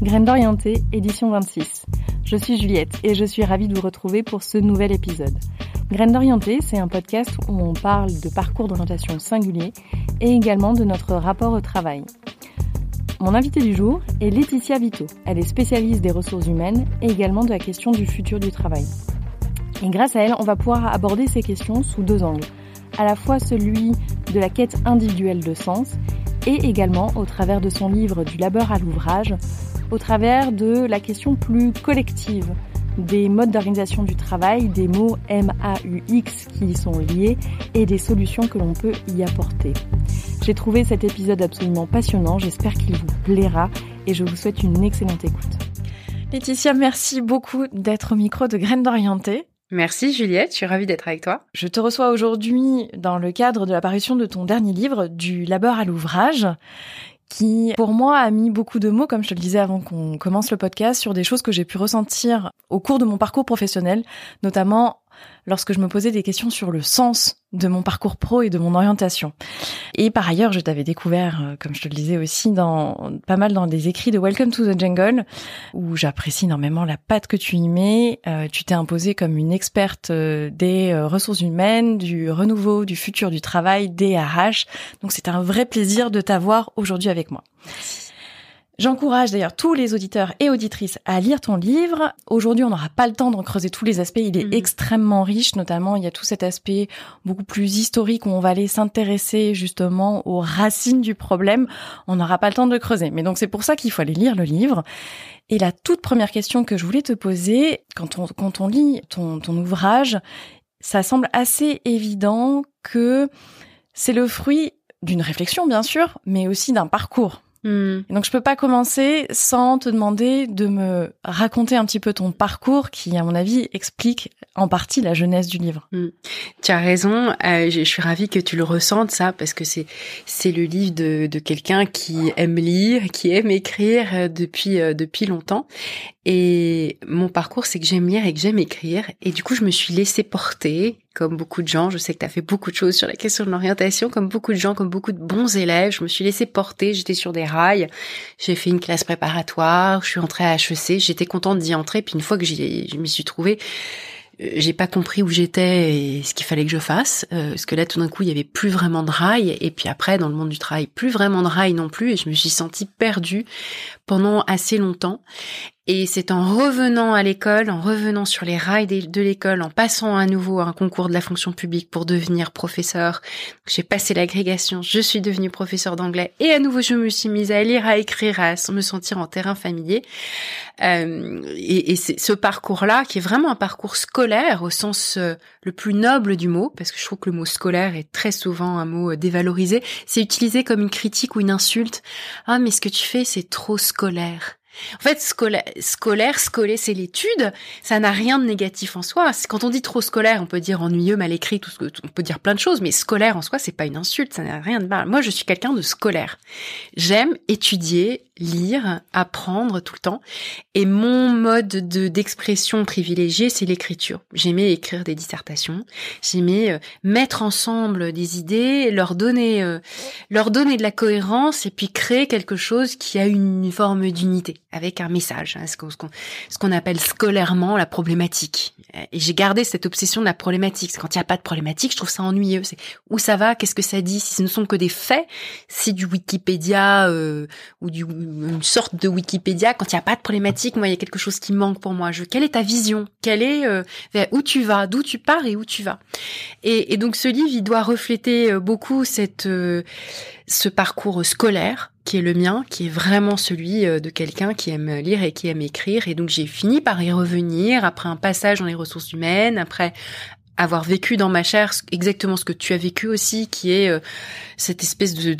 Graines d'orienté, édition 26. Je suis Juliette et je suis ravie de vous retrouver pour ce nouvel épisode. Graines d'orienté, c'est un podcast où on parle de parcours d'orientation singulier et également de notre rapport au travail. Mon invitée du jour est Laetitia Vito. Elle est spécialiste des ressources humaines et également de la question du futur du travail. Et grâce à elle, on va pouvoir aborder ces questions sous deux angles. À la fois celui de la quête individuelle de sens et également au travers de son livre Du labeur à l'ouvrage, au travers de la question plus collective des modes d'organisation du travail, des mots M-A-U-X qui y sont liés et des solutions que l'on peut y apporter. J'ai trouvé cet épisode absolument passionnant, j'espère qu'il vous plaira et je vous souhaite une excellente écoute. Laetitia, merci beaucoup d'être au micro de Graines d'Orienté. Merci Juliette, je suis ravie d'être avec toi. Je te reçois aujourd'hui dans le cadre de l'apparition de ton dernier livre, Du labeur à l'ouvrage, qui, pour moi, a mis beaucoup de mots, comme je te le disais avant qu'on commence le podcast, sur des choses que j'ai pu ressentir au cours de mon parcours professionnel, notamment lorsque je me posais des questions sur le sens de mon parcours pro et de mon orientation. Et par ailleurs, je t'avais découvert, euh, comme je te le disais aussi, dans pas mal dans des écrits de Welcome to the Jungle, où j'apprécie énormément la patte que tu y mets. Euh, tu t'es imposée comme une experte euh, des ressources humaines, du renouveau, du futur du travail, des RH. Donc c'est un vrai plaisir de t'avoir aujourd'hui avec moi. J'encourage d'ailleurs tous les auditeurs et auditrices à lire ton livre. Aujourd'hui, on n'aura pas le temps d'en creuser tous les aspects. Il est mhm. extrêmement riche, notamment il y a tout cet aspect beaucoup plus historique où on va aller s'intéresser justement aux racines du problème. On n'aura pas le temps de le creuser. Mais donc c'est pour ça qu'il faut aller lire le livre. Et la toute première question que je voulais te poser, quand on, quand on lit ton, ton ouvrage, ça semble assez évident que c'est le fruit d'une réflexion, bien sûr, mais aussi d'un parcours. Hmm. Donc je peux pas commencer sans te demander de me raconter un petit peu ton parcours qui, à mon avis, explique en partie la jeunesse du livre. Hmm. Tu as raison. Euh, je, suis ravie que tu le ressentes ça parce que c'est c'est le livre de, de quelqu'un qui aime lire, qui aime écrire euh, depuis euh, depuis longtemps. Et mon parcours, c'est que j'aime lire et que j'aime écrire. Et du coup, je me suis laissée porter, comme beaucoup de gens. Je sais que tu as fait beaucoup de choses sur la question de l'orientation, comme beaucoup de gens, comme beaucoup de bons élèves. Je me suis laissée porter, j'étais sur des rails. J'ai fait une classe préparatoire, je suis entrée à HEC, j'étais contente d'y entrer. Puis une fois que je m'y suis trouvée, euh, j'ai pas compris où j'étais et ce qu'il fallait que je fasse euh, parce que là tout d'un coup il y avait plus vraiment de rails et puis après dans le monde du travail plus vraiment de rails non plus et je me suis sentie perdue pendant assez longtemps et c'est en revenant à l'école, en revenant sur les rails de l'école, en passant à nouveau un concours de la fonction publique pour devenir professeur, j'ai passé l'agrégation, je suis devenue professeur d'anglais et à nouveau je me suis mise à lire, à écrire, à me sentir en terrain familier. Euh, et, ce parcours-là qui est vraiment un parcours scolaire au sens euh, le plus noble du mot, parce que je trouve que le mot scolaire est très souvent un mot euh, dévalorisé. C'est utilisé comme une critique ou une insulte. Ah mais ce que tu fais c'est trop scolaire. En fait, scolaire, scolaire c'est l'étude. Ça n'a rien de négatif en soi. Quand on dit trop scolaire, on peut dire ennuyeux, mal écrit, tout ce que, on peut dire plein de choses, mais scolaire en soi, c'est pas une insulte. Ça n'a rien de mal. Moi, je suis quelqu'un de scolaire. J'aime étudier, lire, apprendre tout le temps. Et mon mode de d'expression privilégié, c'est l'écriture. J'aimais écrire des dissertations. J'aimais euh, mettre ensemble des idées, leur donner, euh, leur donner de la cohérence et puis créer quelque chose qui a une forme d'unité avec un message. Hein, ce qu'on ce qu'on appelle scolairement la problématique. Et j'ai gardé cette obsession de la problématique. Quand il n'y a pas de problématique, je trouve ça ennuyeux. C'est où ça va, qu'est-ce que ça dit, si ce ne sont que des faits, si du Wikipédia euh, ou du une sorte de Wikipédia. Quand il n'y a pas de problématique, moi, il y a quelque chose qui manque pour moi. Je, quelle est ta vision? Quelle est euh, où tu vas, d'où tu pars et où tu vas? Et, donc ce livre, il doit refléter euh, beaucoup cette euh, ce parcours scolaire qui est le mien, qui est vraiment celui de quelqu'un qui aime lire et qui aime écrire. Et donc j'ai fini par y revenir après un passage dans les ressources humaines, après avoir vécu dans ma chair exactement ce que tu as vécu aussi, qui est cette espèce de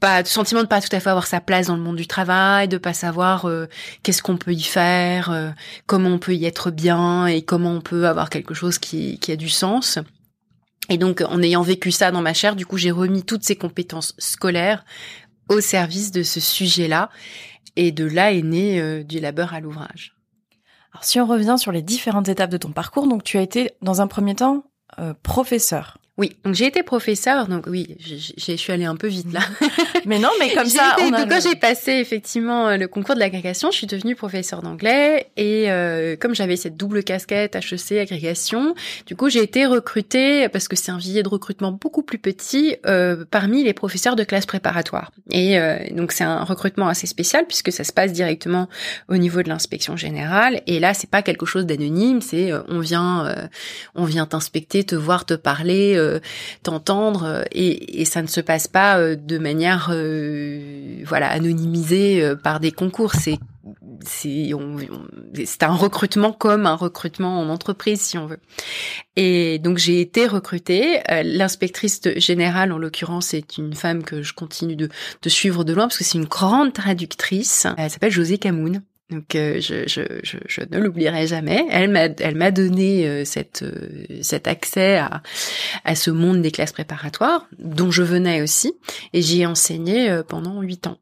pas de sentiment de pas tout à fait avoir sa place dans le monde du travail, de pas savoir euh, qu'est-ce qu'on peut y faire, euh, comment on peut y être bien et comment on peut avoir quelque chose qui, qui a du sens. Et donc, en ayant vécu ça dans ma chair, du coup, j'ai remis toutes ces compétences scolaires au service de ce sujet-là. Et de là est né euh, du labeur à l'ouvrage. Alors, si on revient sur les différentes étapes de ton parcours, donc tu as été dans un premier temps professeur. Oui, donc j'ai été professeur, donc oui, je suis allée un peu vite là. mais non, mais comme ça, on a quand j'ai passé effectivement le concours de l'agrégation, je suis devenue professeur d'anglais et euh, comme j'avais cette double casquette HEC agrégation, du coup j'ai été recrutée parce que c'est un vivier de recrutement beaucoup plus petit euh, parmi les professeurs de classe préparatoire. Et euh, donc c'est un recrutement assez spécial puisque ça se passe directement au niveau de l'inspection générale et là c'est pas quelque chose d'anonyme, c'est euh, on vient euh, on vient t'inspecter, te voir, te parler euh, t'entendre euh, et, ça ne se passe pas euh, de manière voilà anonymisée par des concours. C'est c'est un recrutement comme un recrutement en entreprise si on veut. Et donc j'ai été recrutée. L'inspectrice générale en l'occurrence est une femme que je continue de, de suivre de loin parce que c'est une grande traductrice. Elle s'appelle José Camoun. Donc euh, je, ne l'oublierai jamais. Elle m'a elle m'a donné euh, euh, cet accès à à ce monde des classes préparatoires dont je venais aussi et j'y ai enseigné pendant huit ans.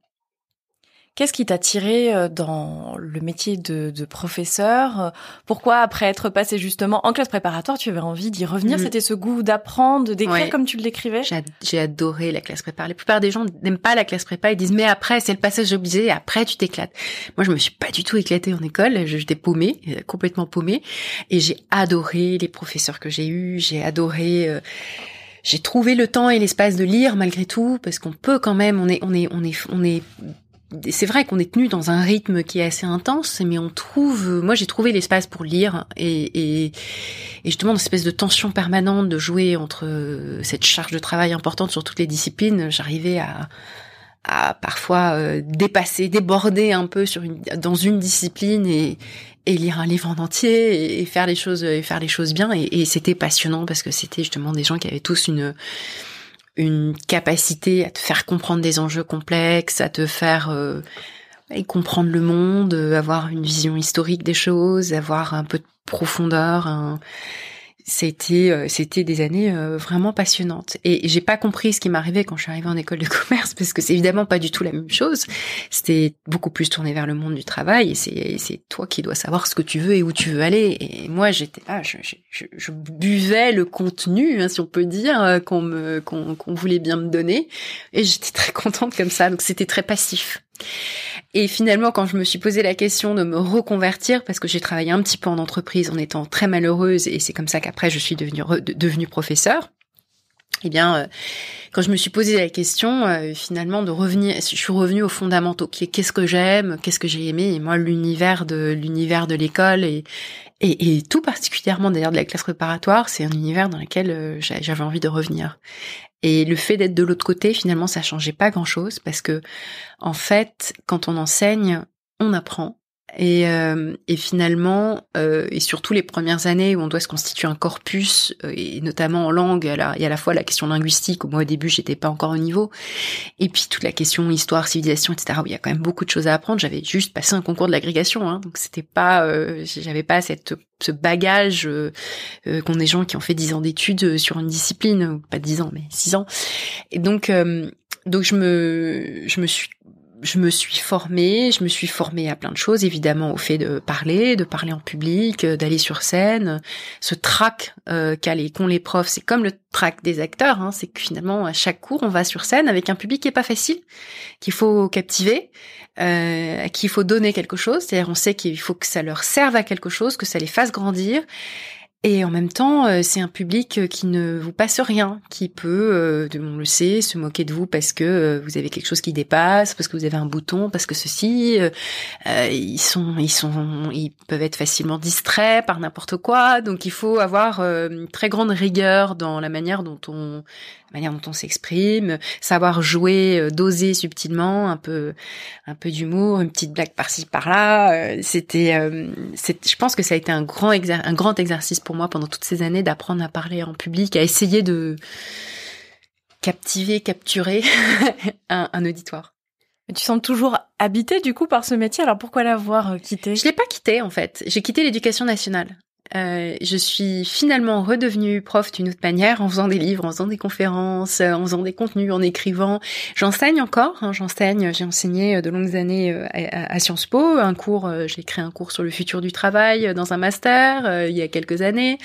Qu'est-ce qui t'a tiré euh, dans le métier de, de, professeur? Pourquoi, après être passé justement en classe préparatoire, tu avais envie d'y revenir? Mm. C'était ce goût d'apprendre, d'écrire comme tu l'écrivais J'ai adoré la classe prépa. La plupart des gens n'aiment pas la classe prépa. Ils disent mais après c'est le passage obligé. Après tu t'éclates. Moi je me suis pas du tout éclatée en école. J'étais paumée, euh, complètement paumée. Et j'ai adoré les professeurs que j'ai eus. J'ai adoré. Euh, j'ai trouvé le temps et l'espace de lire malgré tout parce qu'on peut quand même on est on est on est on est c'est vrai qu'on est tenu dans un rythme qui est assez intense, mais on trouve, moi j'ai trouvé l'espace pour lire et, et, et justement dans cette espèce de tension permanente de jouer entre cette charge de travail importante sur toutes les disciplines, j'arrivais à, à parfois euh, dépasser, déborder un peu sur une, dans une discipline et, et lire un livre en entier et, faire les choses et faire les choses bien. Et, et c'était passionnant parce que c'était justement des gens qui avaient tous une une capacité à te faire comprendre des enjeux complexes, à te faire euh, comprendre le monde, euh, avoir une vision historique des choses, avoir un peu de profondeur, un, c'était euh, c'était des années euh, vraiment passionnantes. Et j'ai pas compris ce qui m'arrivait quand je suis arrivée en école de commerce parce que c'est évidemment pas du tout la même chose. C'était beaucoup plus tourné vers le monde du travail et c'est c'est toi qui dois savoir ce que tu veux et où tu veux aller. Et moi j'étais là je, je, je, buvais le contenu hein, si on peut dire euh, qu'on me qu'on qu'on voulait bien me donner. Et j'étais très contente comme ça. Donc c'était très passif et finalement, quand je me suis posé la question de me reconvertir, parce que j'ai travaillé un petit peu en entreprise en étant très malheureuse, et c'est comme ça qu'après je suis devenue, professeure, eh bien, euh, quand je me suis posé la question, euh, finalement, de revenir, je suis revenue aux fondamentaux, qui est qu'est-ce que j'aime, qu'est-ce que j'ai aimé, et moi, l'univers de l'univers de l'école et, et, et tout particulièrement d'ailleurs de la classe préparatoire, c'est un univers dans lequel euh, j'avais envie de revenir. Et le fait d'être de l'autre côté, finalement, ça changeait pas grand-chose parce que, en fait, quand on enseigne, on apprend et, euh, et finalement, euh, et surtout les premières années où on doit se constituer un corpus, euh, et notamment en langue, il y a à la fois la question linguistique, où moi au début j'étais pas encore au niveau, et puis toute la question histoire, civilisation, etc. où il y a quand même beaucoup de choses à apprendre. J'avais juste passé un concours de l'agrégation, hein, donc c'était pas, euh, j'avais pas cette ce bagage euh, qu'ont des gens qui ont fait dix ans d'études sur une discipline, pas dix ans mais six ans. Et donc donc je me je me suis je me suis formée, je me suis formée à plein de choses, évidemment au fait de parler, de parler en public, euh, d'aller sur scène. Ce trac euh, qu'ont les profs, c'est comme le trac des acteurs, hein, c'est que finalement à chaque cours on va sur scène avec un public qui est pas facile, qu'il faut captiver, euh, à qui il faut donner quelque chose. C'est-à-dire on sait qu'il faut que ça leur serve à quelque chose, que ça les fasse grandir. Et en même temps, euh, c'est un public euh, qui ne vous passe rien, qui peut, euh, on le sait, se moquer de vous parce que vous avez quelque chose qui dépasse, parce que vous avez un bouton, parce que ceci, ils sont, ils sont, ils peuvent être facilement distraits par n'importe quoi. Donc il faut avoir une très grande rigueur dans la manière dont on manière dont on s'exprime, savoir jouer, euh, doser subtilement, un peu, un peu d'humour, une petite blague par-ci par-là. Euh, c'était, euh, je pense que ça a été un grand, un grand exercice pour moi pendant toutes ces années d'apprendre à parler en public, à essayer de captiver, capturer un, un auditoire. Tu sens toujours habité du coup par ce métier. Alors pourquoi l'avoir quitté Je l'ai pas quitté en fait. J'ai quitté l'éducation nationale. Euh, je suis finalement redevenue prof d'une autre manière en faisant des livres, en faisant des conférences, en faisant des contenus, en écrivant. J'enseigne encore, hein, j'enseigne, j'ai enseigné de longues années à, à, Sciences Po, un cours, j'ai créé un cours sur le futur du travail dans un master il y a quelques années.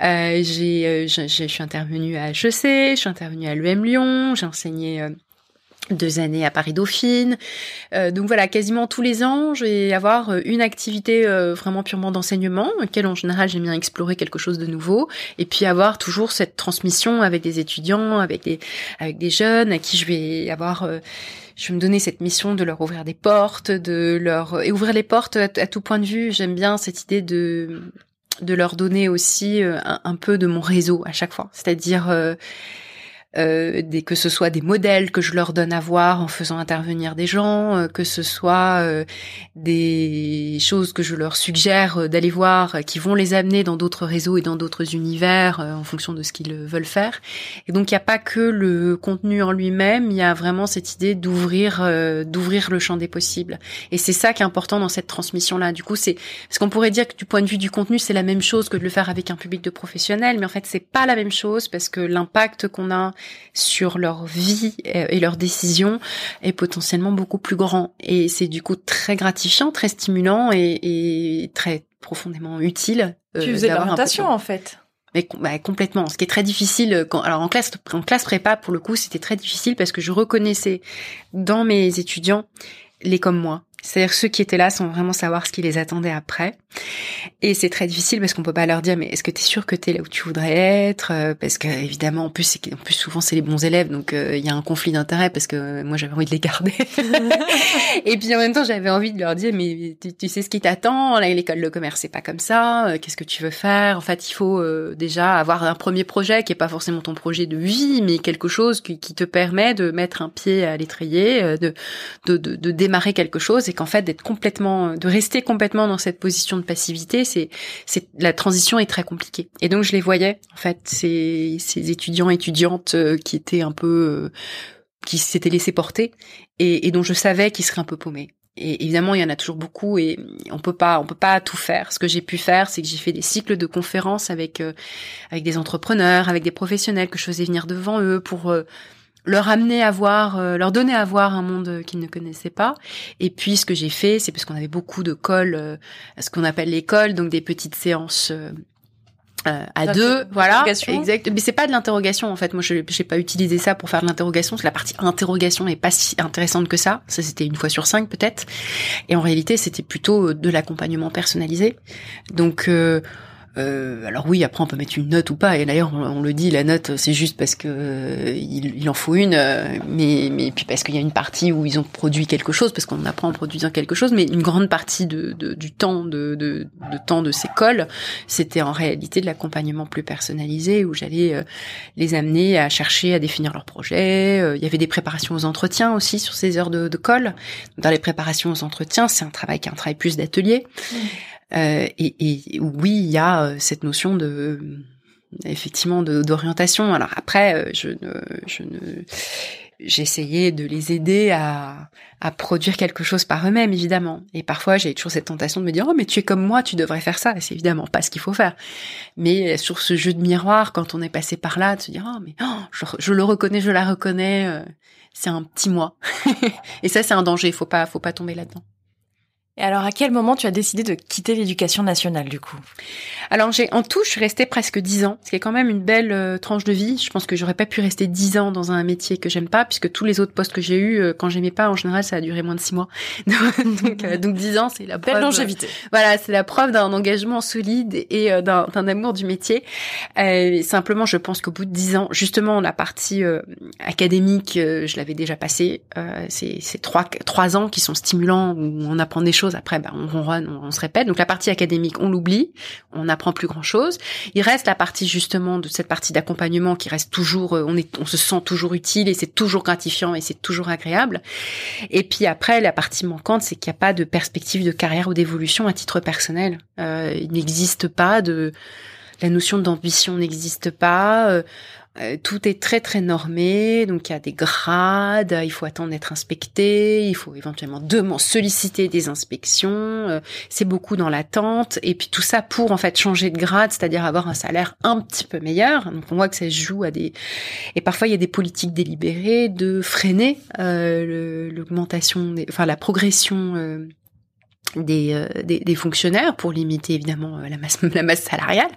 j'ai, je suis intervenue à HEC, je suis intervenue à l'UM Lyon, j'ai enseigné deux années à Paris Dauphine. Euh, donc voilà, quasiment tous les ans, je vais avoir euh, une activité euh, vraiment purement d'enseignement, laquelle en général j'aime bien explorer quelque chose de nouveau, et puis avoir toujours cette transmission avec des étudiants, avec des avec des jeunes à qui je vais avoir je me donner cette mission de leur ouvrir des portes, de leur et ouvrir les portes à, tout point de vue. J'aime bien cette idée de de leur donner aussi un, un, peu de mon réseau à chaque fois, c'est-à-dire euh, des, que ce soit des modèles que je leur donne à voir en faisant intervenir des gens, euh, que ce soit euh, des choses que je leur suggère d'aller voir, qui vont les amener dans d'autres réseaux et dans d'autres univers en fonction de ce qu'ils veulent faire. Et donc il n'y a pas que le contenu en lui-même, il y a vraiment cette idée d'ouvrir d'ouvrir le champ des possibles. Et c'est ça qui est important dans cette transmission-là. Du coup, c'est parce qu'on pourrait dire que du point de vue du contenu, c'est la même chose que de le faire avec un public de professionnels, mais en fait c'est pas la même chose parce que l'impact qu'on a sur leur vie euh, et leurs décisions est potentiellement beaucoup plus grand. Et c'est du coup très gratifiant, très stimulant et, très profondément utile. Euh, tu faisais l'orientation en fait. Mais bah, complètement. Ce qui est très difficile, euh, quand, alors en classe, en classe prépa, pour le coup, c'était très difficile parce que je reconnaissais dans mes étudiants les comme moi. C'est-à-dire ceux qui étaient là sans vraiment savoir ce qui les attendait après. Et c'est très difficile parce qu'on peut pas leur dire mais est-ce que tu es sûr que tu es là où tu voudrais être euh, parce que évidemment en plus en plus souvent c'est les bons élèves donc euh, il y a un conflit d'intérêt parce que moi j'avais envie de les garder. et puis en même temps j'avais envie de leur dire mais tu, sais ce qui t'attend là l'école de commerce c'est pas comme ça euh, qu'est-ce que tu veux faire? En fait il faut déjà avoir un premier projet qui est pas forcément ton projet de vie mais quelque chose qui, qui te permet de mettre un pied à l'étrier de, de, de, de démarrer quelque chose et qu'en fait d'être complètement de rester complètement dans cette position de passivité, c'est la transition est très compliquée. Et donc je les voyais en fait ces ces étudiants étudiantes euh, qui étaient un peu euh, qui s'étaient laissés porter et, et dont je savais qu'ils seraient un peu paumés. Et évidemment, il y en a toujours beaucoup et on peut pas, on peut pas tout faire. Ce que j'ai pu faire, c'est que j'ai fait des cycles de conférences avec euh, avec des entrepreneurs, avec des professionnels que je faisais venir devant eux pour leur amener à voir, euh, leur donner à voir un monde qu'ils ne connaissaient pas. Et puis ce que j'ai fait, c'est parce qu'on avait beaucoup de calls, euh, ce qu'on appelle les calls, donc des petites séances. Euh, à deux, voilà, exact. Mais c'est pas de l'interrogation en fait. Moi, je j'ai pas utilisé ça pour faire de l'interrogation. La partie interrogation est pas si intéressante que ça. Ça, c'était une fois sur cinq peut-être. Et en réalité, c'était plutôt de l'accompagnement personnalisé. Donc euh, alors oui, après on peut mettre une note ou pas. Et d'ailleurs, on, le dit, la note, c'est juste parce que euh, il, en faut une, euh, mais mais puis parce qu'il y a une partie où ils ont produit quelque chose, parce qu'on apprend en produisant quelque chose. Mais une grande partie de, du temps de, de, temps de ces cols, c'était en réalité de l'accompagnement plus personnalisé, où j'allais les amener à chercher à définir leur projet. Il y avait des préparations aux entretiens aussi sur ces heures de, de. Dans les préparations aux entretiens, c'est un travail qui est un travail plus d'atelier. Mmh. Euh, et, et, oui, il y a euh, cette notion de effectivement d'orientation. Alors après, euh, je ne, je ne, j'essayais de les aider à, à produire quelque chose par eux-mêmes, évidemment. Et parfois, j'ai toujours cette tentation de me dire, oh, mais tu es comme moi, tu devrais faire ça. Et c'est évidemment pas ce qu'il faut faire. Mais sur ce jeu de miroir, quand on est passé par là, de se dire, oh, mais oh, je, je, le reconnais, je la reconnais, c'est un petit moi. et ça, c'est un danger. Faut pas, faut pas tomber là-dedans. Et alors, à quel moment tu as décidé de quitter l'éducation nationale, du coup? Alors, j'ai en tout, je suis restée presque dix ans, ce qui est quand même une belle euh, tranche de vie. Je pense que j'aurais pas pu rester dix ans dans un métier que j'aime pas, puisque tous les autres postes que j'ai eus, euh, quand j'aimais pas, en général, ça a duré moins de six mois. donc, euh, donc, dix ans, c'est la belle longévité. voilà, c'est la preuve d'un engagement solide et d'un amour du métier. simplement, je pense qu'au bout de dix ans, justement, la partie académique, je l'avais déjà passée. c'est trois trois ans qui sont stimulants où on apprend des choses après, bah, on ronronne, on, se répète. Donc la partie académique, on l'oublie, on n'apprend plus grand chose. Il reste la partie justement de cette partie d'accompagnement qui reste toujours, euh, on est, on se sent toujours utile et c'est toujours gratifiant et c'est toujours agréable. Et puis après, la partie manquante, c'est qu'il n'y a pas de perspective de carrière ou d'évolution à titre personnel. Euh, il n'existe pas de la notion d'ambition n'existe pas. Euh, tout est très très normé, donc il y a des grades, il faut attendre d'être inspecté, il faut éventuellement demander, solliciter des inspections, euh, c'est beaucoup dans l'attente, et puis tout ça pour en fait changer de grade, c'est-à-dire avoir un salaire un petit peu meilleur. Donc on voit que ça se joue à des et parfois il y a des politiques délibérées de freiner euh, l'augmentation, enfin la progression euh, des, des, des, fonctionnaires pour limiter évidemment la masse, la masse salariale.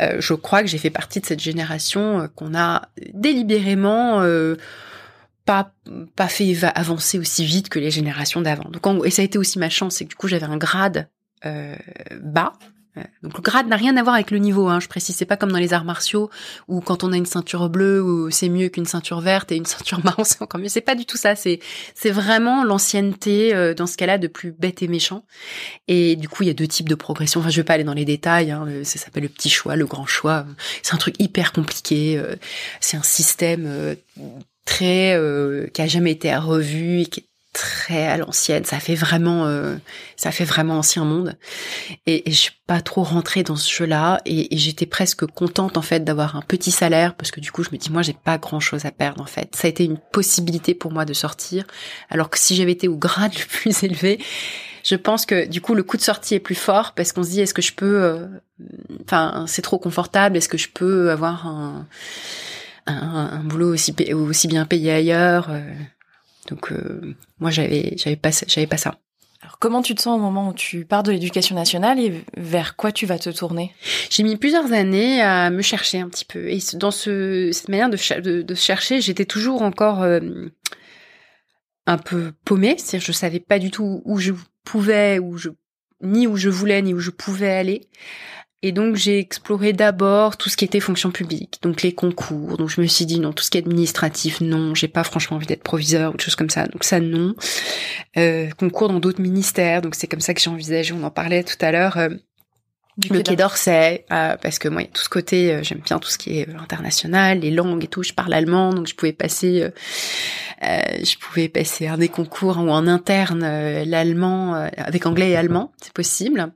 Euh, je crois que j'ai fait partie de cette génération qu'on a délibérément euh, pas pas fait avancer aussi vite que les générations d'avant. Donc et ça a été aussi ma chance, c'est que du coup j'avais un grade euh, bas donc le grade n'a rien à voir avec le niveau, hein, je précise, c'est pas comme dans les arts martiaux où quand on a une ceinture bleue c'est mieux qu'une ceinture verte et une ceinture marron c'est encore mieux. C'est pas du tout ça, c'est c'est vraiment l'ancienneté euh, dans ce cas-là de plus bête et méchant. Et du coup il y a deux types de progression. Enfin je vais pas aller dans les détails, hein, ça s'appelle le petit choix, le grand choix. C'est un truc hyper compliqué. Euh, c'est un système euh, très qui a jamais été revu et qui très à l'ancienne. Ça fait vraiment, euh, ça fait vraiment ancien monde. Et, et, je suis pas trop rentrée dans ce jeu-là. Et, j'étais presque contente en fait d'avoir un petit salaire parce que du coup je me dis moi j'ai pas grand chose à perdre en fait. Ça a été une possibilité pour moi de sortir. Alors que si j'avais été au grade le plus élevé, je pense que du coup le coup de sortie est plus fort parce qu'on se dit est-ce que je peux, euh, enfin c'est trop confortable, est-ce que je peux avoir un un, un boulot aussi, aussi bien payé ailleurs euh, donc euh, moi j'avais j'avais pas j'avais pas ça. Alors comment tu te sens au moment où tu pars de l'éducation nationale et vers quoi tu vas te tourner? J'ai mis plusieurs années à me chercher un petit peu et dans ce cette manière de, de, chercher, j'étais toujours encore euh, un peu paumée, c'est-à-dire je savais pas du tout où je pouvais, où je ni où je voulais ni où je pouvais aller. Et donc j'ai exploré d'abord tout ce qui était fonction publique, donc les concours. Donc je me suis dit non, tout ce qui est administratif, non, j'ai pas franchement envie d'être proviseur ou des choses comme ça. Donc ça non. Euh, concours dans d'autres ministères, donc c'est comme ça que j'ai envisagé. On en parlait tout à l'heure. Euh, le Quai d'Orsay, euh, parce que moi, il y a tout ce côté, euh, j'aime bien tout ce qui est international, les langues et tout. Je parle allemand, donc je pouvais passer euh, je pouvais passer un des concours ou en interne euh, l'allemand euh, avec anglais et allemand, c'est possible.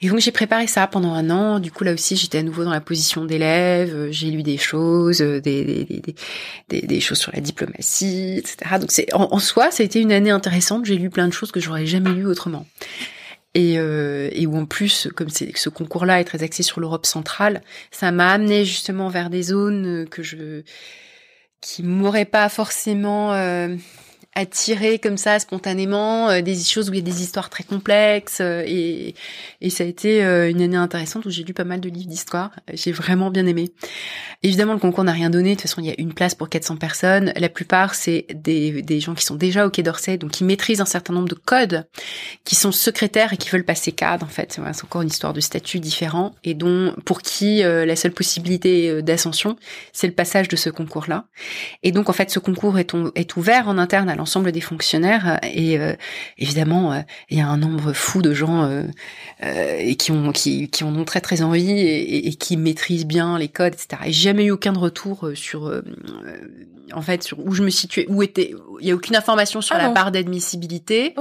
Et donc j'ai préparé ça pendant un an. Du coup là aussi j'étais à nouveau dans la position d'élève. J'ai lu des choses, des, des, des, des, choses sur la diplomatie, etc. Donc c'est en, soi ça a été une année intéressante. J'ai lu plein de choses que j'aurais jamais lues autrement. Et, et, où en plus, comme ce concours-là est très axé sur l'Europe centrale, ça m'a amené justement vers des zones que je qui m'aurait pas forcément euh, attiré comme ça spontanément euh, des choses où il y a des histoires très complexes euh, et, et ça a été euh, une année intéressante où j'ai lu pas mal de livres d'histoire. J'ai vraiment bien aimé. Évidemment, le concours n'a rien donné. De toute façon, il y a une place pour 400 personnes. La plupart, c'est des, des gens qui sont déjà au Quai d'Orsay, donc qui maîtrisent un certain nombre de codes, qui sont secrétaires et qui veulent passer cadre. En fait, c'est encore une histoire de statut différent et dont pour qui la seule possibilité d'ascension, c'est le passage de ce concours-là. Et donc, en fait, ce concours est, est ouvert en interne à l'ensemble des fonctionnaires et euh, évidemment euh, il y a un nombre fou de gens euh, qui ont qui, qui en ont très très envie et, qui maîtrisent bien les codes etc. Et j'ai jamais eu aucun retour sur en fait sur où je me situais où était il y a aucune information sur ah la part d'admissibilité.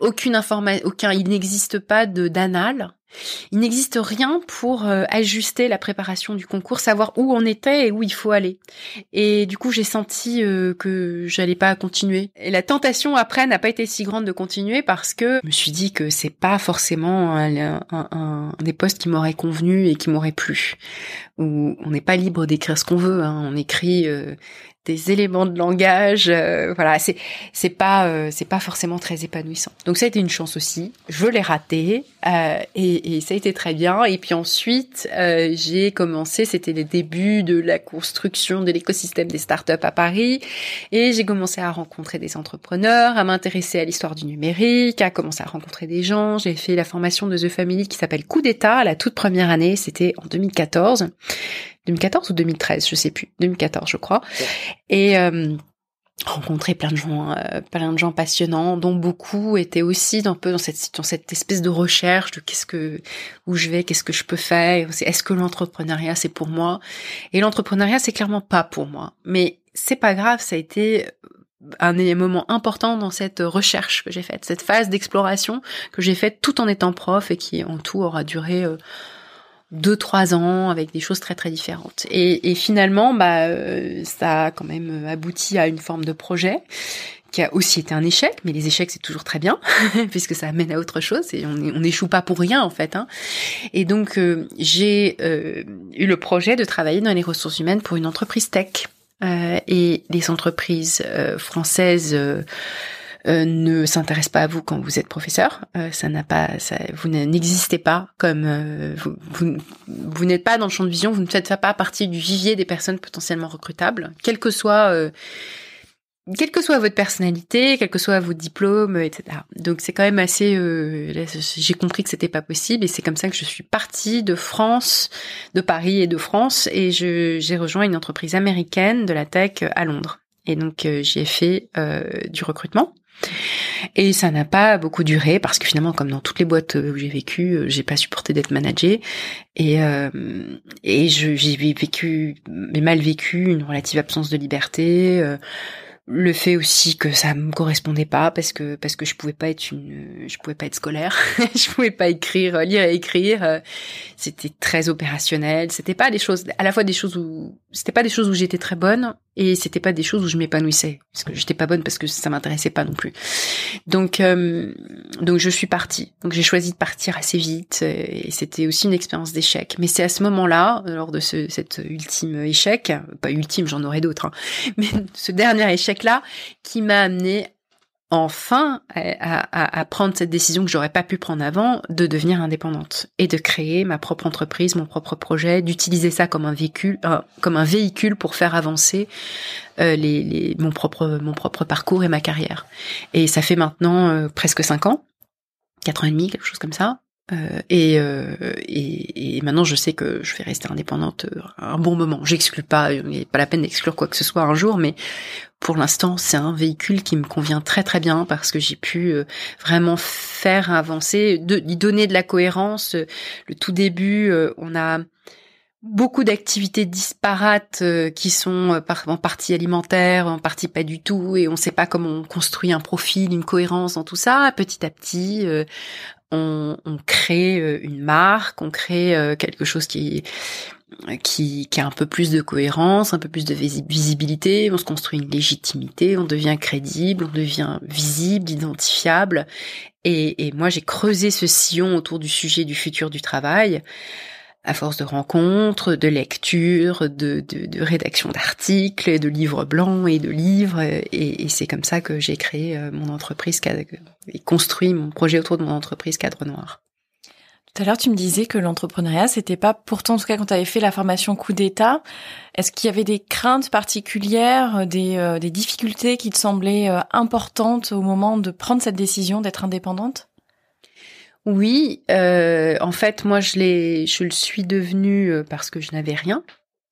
Aucune information aucun il n'existe pas de d'anal il n'existe rien pour euh, ajuster la préparation du concours, savoir où on était et où il faut aller. Et du coup, j'ai senti euh, que j'allais pas continuer. Et la tentation après n'a pas été si grande de continuer parce que je me suis dit que c'est pas forcément un, des postes qui m'auraient convenu et qui m'auraient plu. Où on n'est pas libre d'écrire ce qu'on veut. Hein. On écrit euh, des éléments de langage euh, voilà c'est c'est pas euh, c'est pas forcément très épanouissant. Donc ça a été une chance aussi je l'ai raté euh, et, et, ça a été très bien. Et puis ensuite j'ai commencé c'était les débuts de la construction de l'écosystème des startups à Paris et j'ai commencé à rencontrer des entrepreneurs à m'intéresser à l'histoire du numérique à commencer à rencontrer des gens. J'ai fait la formation de The Family qui s'appelle Coup d'état la toute première année c'était en 2014 2014 ou 2013, je sais plus, 2014 je crois. Et euh, rencontrer plein de gens, euh, plein de gens passionnants, dont beaucoup étaient aussi un peu dans cette dans cette espèce de recherche de qu'est-ce que où je vais, qu'est-ce que je peux faire, est-ce que l'entrepreneuriat c'est pour moi? Et l'entrepreneuriat c'est clairement pas pour moi, mais c'est pas grave, ça a été un moment important dans cette recherche que j'ai faite, cette phase d'exploration que j'ai faite tout en étant prof et qui en tout aura duré euh, deux trois ans avec des choses très très différentes. Et, et finalement, bah, ça a quand même abouti à une forme de projet qui a aussi été un échec, mais les échecs c'est toujours très bien puisque ça amène à autre chose et on n'échoue pas pour rien en fait. Hein. Et donc euh, j'ai euh, eu le projet de travailler dans les ressources humaines pour une entreprise tech euh, et les entreprises françaises. Ne s'intéressent pas à vous quand vous êtes professeur. ça n'a pas, ça, vous n'existez pas comme vous, vous, vous n'êtes pas dans le champ de vision. Vous ne faites pas partie du vivier des personnes potentiellement recrutables, quel que soit quelle que soit votre personnalité, quel que soit vos diplômes, etc. Donc c'est quand même assez. Euh, j'ai compris que c'était pas possible et c'est comme ça que je suis partie de France, de Paris et de France et j'ai rejoint une entreprise américaine de la tech à Londres. Et donc euh, j'ai fait euh, du recrutement. Et ça n'a pas beaucoup duré parce que finalement, comme dans toutes les boîtes où j'ai vécu, j'ai pas supporté d'être managée. Et et j'ai vécu, mais mal vécu, une relative absence de liberté le fait aussi que ça me correspondait pas parce que parce que je pouvais pas être une je pouvais pas être scolaire je pouvais pas écrire lire et écrire c'était très opérationnel c'était pas des choses à la fois des choses où c'était pas des choses où j'étais très bonne et c'était pas des choses où je m'épanouissais parce que j'étais pas bonne parce que ça m'intéressait pas non plus. Donc euh, donc je suis partie. Donc j'ai choisi de partir assez vite et c'était aussi une expérience d'échec. Mais c'est à ce moment-là lors de ce cet ultime échec pas ultime j'en aurais d'autres hein, mais ce dernier échec là qui m'a amené enfin à, à, prendre cette décision que j'aurais pas pu prendre avant de devenir indépendante et de créer ma propre entreprise, mon propre projet, d'utiliser ça comme un véhicule, euh, comme un véhicule pour faire avancer euh, les, les, mon propre mon propre parcours et ma carrière. Et ça fait maintenant euh, presque cinq ans, quatre ans et demi, quelque chose comme ça. Euh, et, euh, et, et, maintenant, je sais que je vais rester indépendante un bon moment. J'exclus pas, il n'est pas la peine d'exclure quoi que ce soit un jour, mais pour l'instant, c'est un véhicule qui me convient très très bien parce que j'ai pu euh, vraiment faire avancer, de, lui donner de la cohérence. Le tout début, on a beaucoup d'activités disparates qui sont en partie alimentaire, en partie pas du tout, et on ne sait pas comment on construit un profil, une cohérence dans tout ça. Petit à petit, on, on, crée euh, une marque, on crée euh, quelque chose qui, qui, qui a un peu plus de cohérence, un peu plus de visibilité, on se construit une légitimité, on devient crédible, on devient visible, identifiable. Et, et moi, j'ai creusé ce sillon autour du sujet du futur du travail à force de rencontres, de lectures, de, de, de rédaction d'articles, de livres blancs et de livres. Et, et c'est comme ça que j'ai créé euh, mon entreprise et construit mon projet autour de mon entreprise Cadre Noir. Tout à l'heure, tu me disais que l'entrepreneuriat, c'était pas pourtant, en tout cas, quand tu avais fait la formation coup d'État, est-ce qu'il y avait des craintes particulières, des, euh, des difficultés qui te semblaient euh, importantes au moment de prendre cette décision d'être indépendante? Oui, euh, en fait, moi, je l'ai, je le suis devenue euh, parce que je n'avais rien,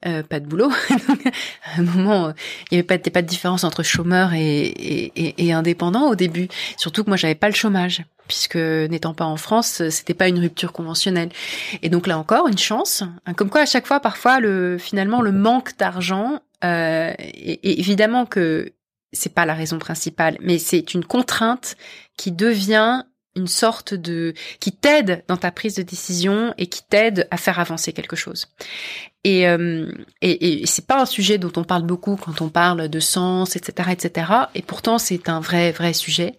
euh, pas de boulot. à un moment, il n'y avait pas, pas de différence entre chômeur et, et, et, indépendant au début. Surtout que moi, j'avais pas le chômage, puisque n'étant pas en France, c'était pas une rupture conventionnelle. Et donc là encore, une chance. Hein, comme quoi, à chaque fois, parfois, le finalement, le manque d'argent, euh, et, évidemment que c'est pas la raison principale, mais c'est une contrainte qui devient une sorte de qui t'aide dans ta prise de décision et qui t'aide à faire avancer quelque chose. Et, euh, et, et c'est pas un sujet dont on parle beaucoup quand on parle de sens, etc., etc. Et pourtant, c'est un vrai, vrai sujet.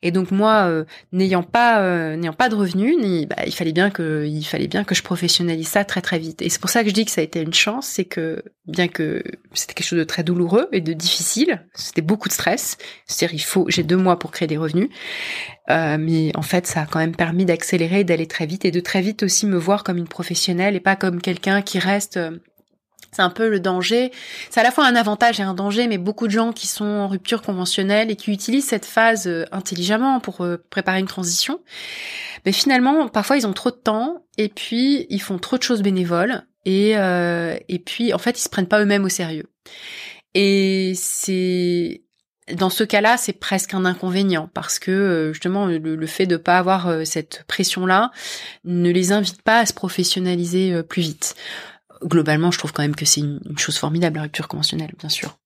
Et donc moi, euh, n'ayant pas, euh, n'ayant pas de revenus, ni, bah, il fallait bien que, il fallait bien que je professionnalise ça très, très vite. Et c'est pour ça que je dis que ça a été une chance, c'est que bien que c'était quelque chose de très douloureux et de difficile, c'était beaucoup de stress. C'est-à-dire, il faut, j'ai deux mois pour créer des revenus. Euh, mais en fait, ça a quand même permis d'accélérer, d'aller très vite et de très vite aussi me voir comme une professionnelle et pas comme quelqu'un qui reste c'est un peu le danger. C'est à la fois un avantage et un danger, mais beaucoup de gens qui sont en rupture conventionnelle et qui utilisent cette phase euh, intelligemment pour euh, préparer une transition, mais finalement, parfois ils ont trop de temps et puis ils font trop de choses bénévoles et euh, et puis en fait ils se prennent pas eux-mêmes au sérieux. Et c'est dans ce cas-là, c'est presque un inconvénient parce que justement le, fait de pas avoir cette pression-là ne les invite pas à se professionnaliser plus vite globalement, je trouve quand même que c'est une, chose formidable, la rupture conventionnelle, bien sûr.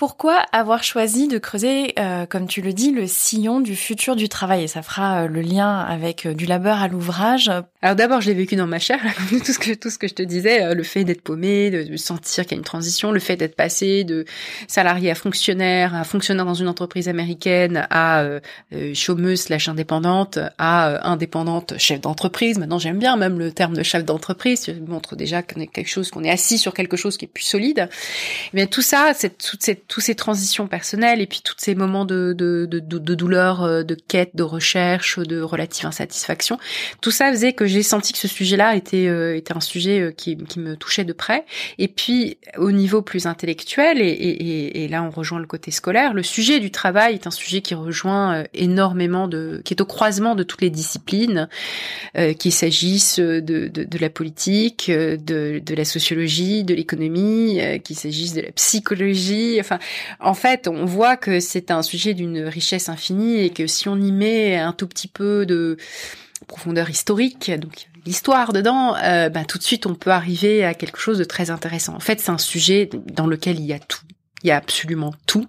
Pourquoi avoir choisi de creuser, euh, comme tu le dis, le sillon du futur du travail? Et ça fera euh, le lien avec euh, du labeur à l'ouvrage. Alors d'abord, je l'ai vécu dans ma chair, tout ce que tout ce que je te disais, le fait d'être paumé, de sentir qu'il y a une transition, le fait d'être passé de salarié à fonctionnaire, à fonctionnaire dans une entreprise américaine, à chômeuse slash indépendante, à indépendante chef d'entreprise. Maintenant, j'aime bien même le terme de chef d'entreprise, ça montre déjà qu'on est quelque chose, qu'on est assis sur quelque chose qui est plus solide. Mais tout ça, c'est toute cette toutes ces transitions personnelles et puis tous ces moments de, de, de, de, douleur, euh, de quête, de recherche, de relative insatisfaction, tout ça faisait que j'ai senti que ce sujet-là était, euh, était un sujet euh, qui, qui me touchait de près. Et puis au niveau plus intellectuel, et, et, et là on rejoint le côté scolaire, le sujet du travail est un sujet qui rejoint énormément de, qui est au croisement de toutes les disciplines, euh, qu'il s'agisse de, de, de, la politique, de, de la sociologie, de l'économie, qu'il s'agisse de la psychologie, enfin en fait, on voit que c'est un sujet d'une richesse infinie et que si on y met un tout petit peu de profondeur historique, donc l'histoire dedans, euh, bah, tout de suite on peut arriver à quelque chose de très intéressant. En fait, c'est un sujet dans lequel il y a tout. Il y a absolument tout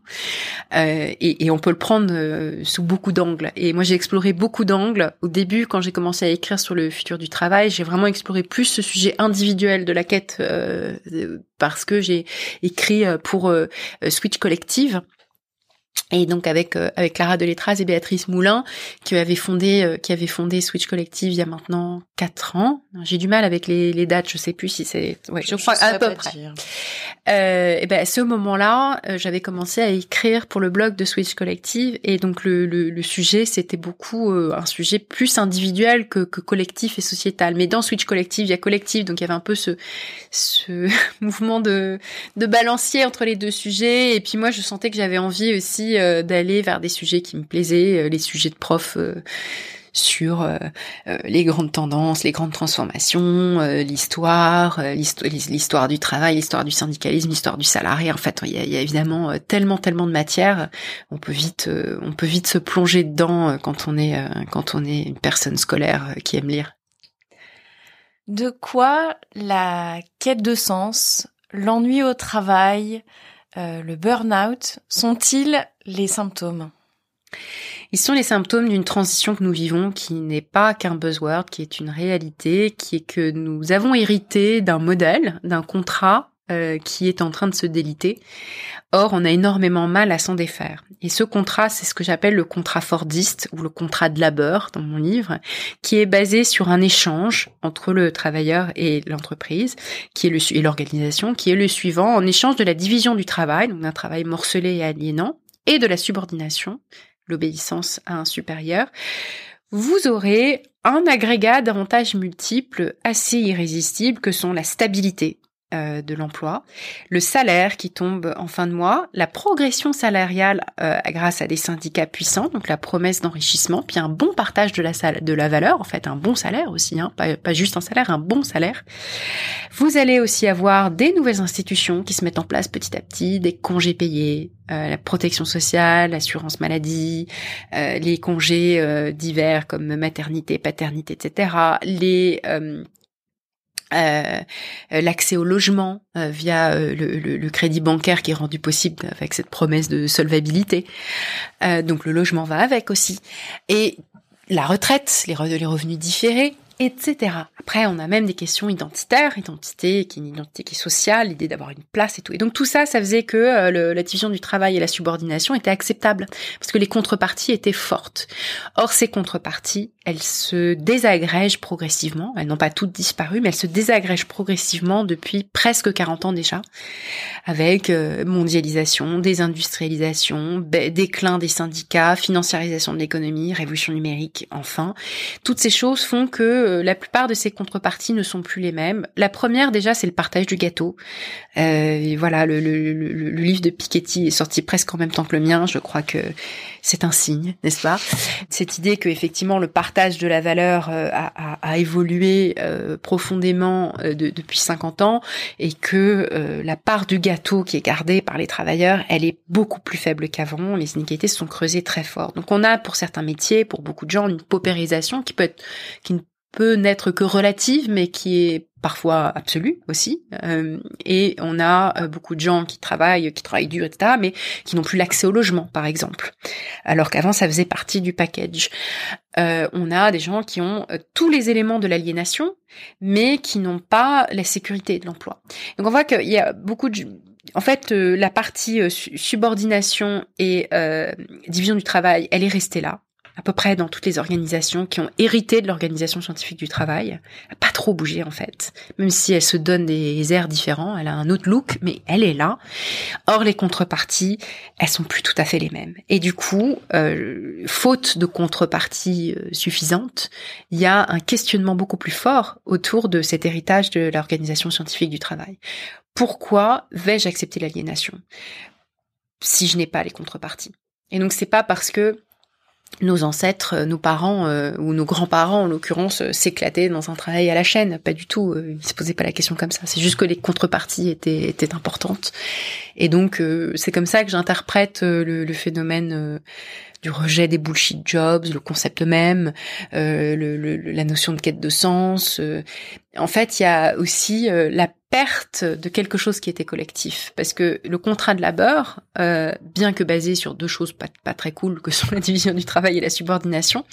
euh, et, on peut le prendre euh, sous beaucoup d'angles. Et moi, j'ai exploré beaucoup d'angles. Au début, quand j'ai commencé à écrire sur le futur du travail, j'ai vraiment exploré plus ce sujet individuel de la quête euh, parce que j'ai écrit pour Switch Collective et donc avec euh, avec Clara Deletraz et Béatrice Moulin qui avait fondé euh, qui avait fondé Switch Collective il y a maintenant quatre ans. J'ai du mal avec les, les dates, je sais plus si c'est ouais, je, crois à peu près. Euh, et ben à ce moment-là, euh, j'avais commencé à écrire pour le blog de Switch Collective et donc le le, le sujet c'était beaucoup un sujet plus individuel que, que collectif et sociétal. Mais dans Switch Collective, il y a collectif donc il y avait un peu ce ce mouvement de de balancier entre les deux sujets et puis moi je sentais que j'avais envie aussi euh, d'aller vers des sujets qui me plaisaient, euh, les sujets de prof euh, sur les grandes tendances, les grandes transformations, l'histoire, l'histoire du travail, l'histoire du syndicalisme, l'histoire du salarié. En fait, il y a, évidemment tellement, tellement de matière. On peut vite, on peut vite se plonger dedans quand on est, quand on est une personne scolaire qui aime lire. De quoi la quête de sens, l'ennui au travail, euh, le burn-out sont-ils les symptômes? Ils sont les symptômes d'une transition que nous vivons qui n'est pas qu'un buzzword, qui est une réalité, qui est que nous avons hérité d'un modèle, d'un contrat euh, qui est en train de se déliter. Or, on a énormément mal à s'en défaire. Et ce contrat, c'est ce que j'appelle le contrat fordiste ou le contrat de labeur dans mon livre, qui est basé sur un échange entre le travailleur et l'entreprise, qui est le et l'organisation, qui est le suivant en échange de la division du travail, donc d'un travail morcelé et aliénant, et de la subordination, l'obéissance à un supérieur. Vous aurez un agrégat d'avantages multiples assez irrésistibles que sont la stabilité, de l'emploi, le salaire qui tombe en fin de mois, la progression salariale euh, grâce à des syndicats puissants, donc la promesse d'enrichissement, puis un bon partage de la, de la valeur, en fait un bon salaire aussi, hein, pas, pas juste un salaire, un bon salaire. Vous allez aussi avoir des nouvelles institutions qui se mettent en place petit à petit, des congés payés, euh, la protection sociale, l'assurance maladie, les congés divers comme maternité, paternité, etc. Les euh, l'accès au logement euh, via euh, le, crédit bancaire qui est rendu possible avec cette promesse de solvabilité. donc le logement va avec aussi. Et la retraite, les revenus différés, etc. Après, on a même des questions identitaires, identité qui est identité qui est sociale, l'idée d'avoir une place et tout. Et donc tout ça, ça faisait que euh, la division du travail et la subordination étaient acceptables parce que les contreparties étaient fortes. Or, ces contreparties, elles se désagrègent progressivement. Elles n'ont pas toutes disparu, mais elles se désagrègent progressivement depuis presque 40 ans déjà, avec euh, mondialisation, désindustrialisation, déclin des syndicats, financiarisation de l'économie, révolution numérique, enfin. Toutes ces choses font que euh, la plupart de ces contreparties ne sont plus les mêmes. La première déjà, c'est le partage du gâteau. Euh, voilà, le, livre de Piketty est sorti presque en même temps que le mien. Je crois que c'est un signe, n'est-ce pas? Cette idée que effectivement le partage de la valeur euh, a, évolué profondément depuis 50 ans et que la part du gâteau qui est gardée par les travailleurs, elle est beaucoup plus faible qu'avant. Les inégalités se sont creusées très fort. Donc on a pour certains métiers, pour beaucoup de gens, une paupérisation qui peut être qui peut n'être que relative, mais qui est parfois absolue aussi. Euh, et on a euh, beaucoup de gens qui travaillent, qui travaillent dur, etc., mais qui n'ont plus l'accès au logement, par exemple. Alors qu'avant, ça faisait partie du package. Euh, on a des gens qui ont tous les éléments de l'aliénation, mais qui n'ont pas la sécurité de l'emploi. Donc on voit qu'il y a beaucoup de en fait, la partie subordination et division du travail, elle est restée là à peu près dans toutes les organisations qui ont hérité de l'organisation scientifique du travail. Elle pas trop bougé en fait, même si elle se donne des airs différents, elle a un autre look, mais elle est là. Or les contreparties, elles sont plus tout à fait les mêmes. Et du coup, euh, faute de contreparties euh, suffisantes, il y a un questionnement beaucoup plus fort autour de cet héritage de l'organisation scientifique du travail. Pourquoi vais-je accepter l'aliénation si je n'ai pas les contreparties? Et donc c'est pas parce que nos ancêtres, nos parents euh, ou nos grands-parents en l'occurrence euh, s'éclataient dans un travail à la chaîne, pas du tout. Euh, ils se posaient pas la question comme ça. C'est juste que les contreparties étaient, étaient importantes. Et donc c'est comme ça que j'interprète le, le, phénomène du rejet des bullshit jobs, le concept même, euh, le, la notion de quête de sens. Euh. En fait, il y a aussi euh, la perte de quelque chose qui était collectif. Parce que le contrat de labeur, bien que basé sur deux choses pas, pas, très cool, que sont la division du travail et la subordination,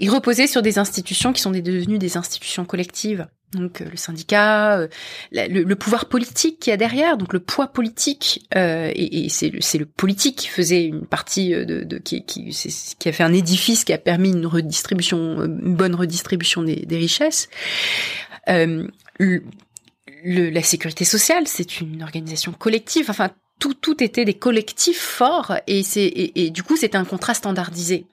il reposait sur des institutions qui sont devenues des institutions collectives donc euh, le syndicat, euh, le, pouvoir politique qui a derrière, donc le poids politique, euh, et, et c'est le, le, politique qui faisait une partie de, de qui, qui, qui, a fait un édifice qui a permis une redistribution, une bonne redistribution des, des richesses. Euh, le, la sécurité sociale, c'est une organisation collective. Enfin, tout, tout était des collectifs forts, et c'est et, et du coup c'était un contrat standardisé.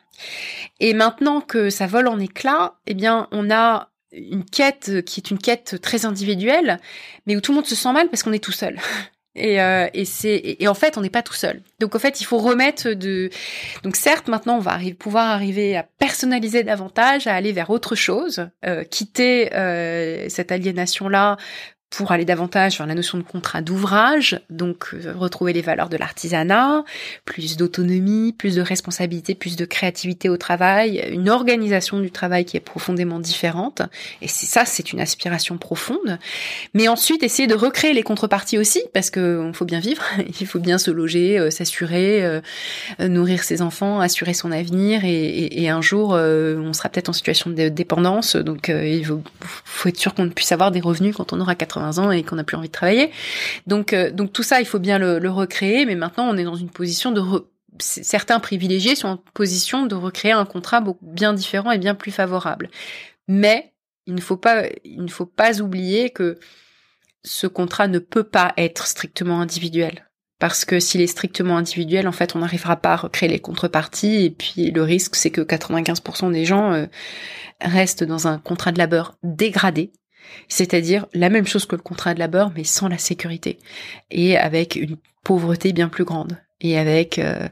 Et maintenant que ça vole en éclats, eh bien on a une quête qui est une quête très individuelle, mais où tout le monde se sent mal parce qu'on est tout seul. Et, euh, et c'est et en fait on n'est pas tout seul. Donc en fait il faut remettre de donc certes maintenant on va pouvoir arriver à personnaliser davantage, à aller vers autre chose, euh, quitter euh, cette aliénation là pour aller davantage sur la notion de contrat d'ouvrage, donc euh, retrouver les valeurs de l'artisanat, plus d'autonomie, plus de responsabilité, plus de créativité au travail, une organisation du travail qui est profondément différente. Et c'est ça, c'est une aspiration profonde. Mais ensuite, essayer de recréer les contreparties aussi, parce que faut bien vivre, il faut bien se loger, euh, s'assurer, euh, nourrir ses enfants, assurer son avenir, et, un jour, on sera peut-être en situation de dépendance, donc il faut, faut être sûr qu'on puisse avoir des revenus quand on aura 80 ans et qu'on n'a plus envie de travailler. Donc, euh, donc tout ça, il faut bien le, recréer. Mais maintenant, on est dans une position de certains privilégiés sont en position de recréer un contrat bien différent et bien plus favorable. Mais il ne faut pas, il ne faut pas oublier que ce contrat ne peut pas être strictement individuel. Parce que s'il est strictement individuel, en fait, on n'arrivera pas à recréer les contreparties. Et puis le risque, c'est que 95% des gens euh, restent dans un contrat de labeur dégradé, c'est-à-dire la même chose que le contrat de labeur, mais sans la sécurité, et avec une pauvreté bien plus grande, et avec euh,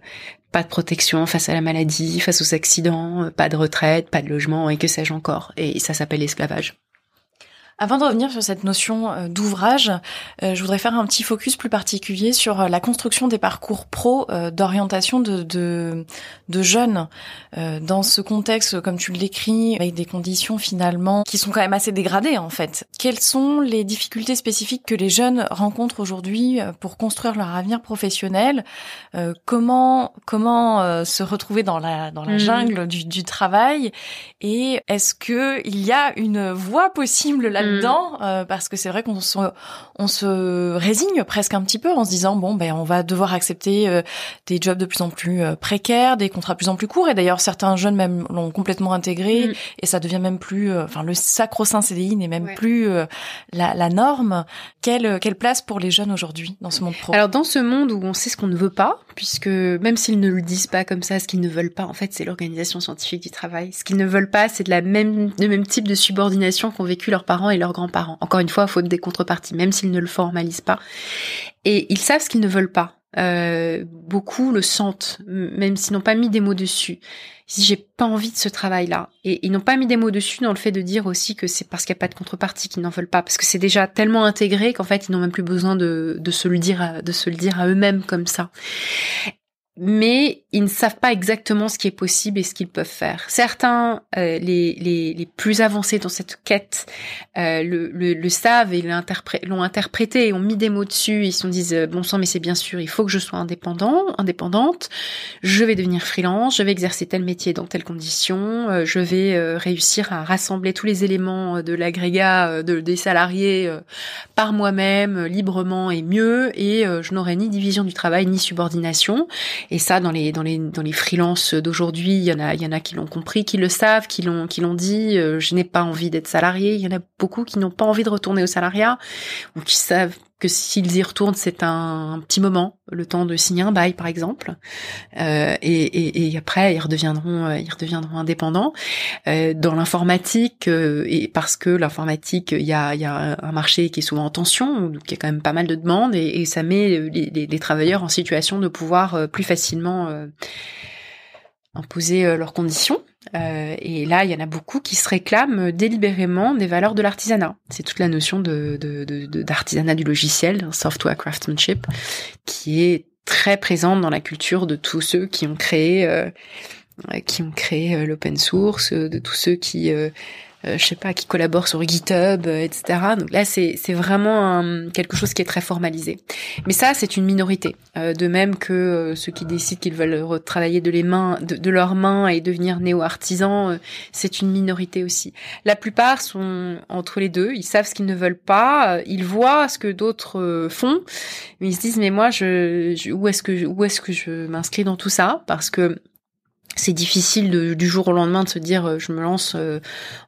pas de protection face à la maladie, face aux accidents, euh, pas de retraite, pas de logement, et que sais-je encore. Et ça s'appelle l'esclavage. Avant de revenir sur cette notion euh, d'ouvrage, euh, je voudrais faire un petit focus plus particulier sur euh, la construction des parcours pro d'orientation de, de, de, jeunes dans ce contexte, comme tu le décris, avec des conditions finalement qui sont quand même assez dégradées en fait. Quelles sont les difficultés spécifiques que les jeunes rencontrent aujourd'hui pour construire leur avenir professionnel Comment comment se retrouver dans la dans la mmh. jungle du, du travail? Et est-ce que il y a une voie possible là dedans mm. euh, parce que c'est vrai qu'on se, on se résigne presque un petit peu en se disant bon ben on va devoir accepter euh, des jobs de plus en plus euh, précaires, des contrats de plus en plus courts et d'ailleurs certains jeunes même l'ont complètement intégré mm. et ça devient même plus enfin le sacro-saint CDI n'est même plus la, la, norme. Quelle quelle place pour les jeunes aujourd'hui dans ce monde pro? Alors dans ce monde où on sait ce qu'on ne veut pas puisque même s'ils ne le disent pas comme ça, ce qu'ils ne veulent pas en fait c'est l'organisation scientifique du travail. Ce qu'ils ne veulent pas c'est de la même le même type de subordination qu'ont vécu leurs parents et leurs grands-parents. Encore une fois, faute des contreparties, même s'ils ne le formalisent pas. Et ils savent ce qu'ils ne veulent pas. Euh, beaucoup le sentent, même s'ils n'ont pas mis des mots dessus. Si j'ai pas envie de ce travail-là, et ils n'ont pas mis des mots dessus dans le fait de dire aussi que c'est parce qu'il n'y a pas de contrepartie qu'ils n'en veulent pas, parce que c'est déjà tellement intégré qu'en fait ils n'ont même plus besoin de, se le dire, de se le dire à eux-mêmes comme ça. Mais ils ne savent pas exactement ce qui est possible et ce qu'ils peuvent faire. Certains, euh, les, les, les, plus avancés dans cette quête, euh, le, le, le, savent et l'ont interprété et ont mis des mots dessus. Ils se disent euh, bon sang, mais c'est bien sûr, il faut que je sois indépendant, indépendante. Je vais devenir freelance, je vais exercer tel métier dans telles conditions, je vais réussir à rassembler tous les éléments de l'agrégat de, des salariés par moi-même, librement et mieux, et je n'aurai ni division du travail ni subordination. Et ça, dans les dans les dans les freelances d'aujourd'hui, il y en a il y en a qui l'ont compris, qui le savent, qui l'ont qui l'ont dit. Euh, je n'ai pas envie d'être salarié. Il y en a beaucoup qui n'ont pas envie de retourner au salariat ou qui savent que s'ils y retournent, c'est un, petit moment, le temps de signer un bail, par exemple, euh, et, et, et, après ils redeviendront, euh, ils redeviendront indépendants. Euh, dans l'informatique, euh, et parce que l'informatique, il y a, y a un marché qui est souvent en tension, qui a quand même pas mal de demandes, et, et ça met les, les, les, travailleurs en situation de pouvoir plus facilement imposer leurs conditions. Euh, et là, il y en a beaucoup qui se réclament délibérément des valeurs de l'artisanat. C'est toute la notion de, d'artisanat du logiciel, software craftsmanship, qui est très présente dans la culture de tous ceux qui ont créé, euh, qui ont créé euh, l'open source, de tous ceux qui euh, je sais pas, qui collaborent sur GitHub, euh, etc. Donc là, c'est vraiment quelque chose qui est très formalisé. Mais ça, c'est une minorité. Euh, de même que ceux qui décident qu'ils veulent travailler de les mains, de, leurs mains et devenir néo-artisans, c'est une minorité aussi. La plupart sont entre les deux. Ils savent ce qu'ils ne veulent pas. Ils voient ce que d'autres font, mais ils se disent mais moi, je, je où est-ce que où est-ce que je m'inscris dans tout ça? Parce que c'est difficile de, du jour au lendemain de se dire euh, je me lance euh,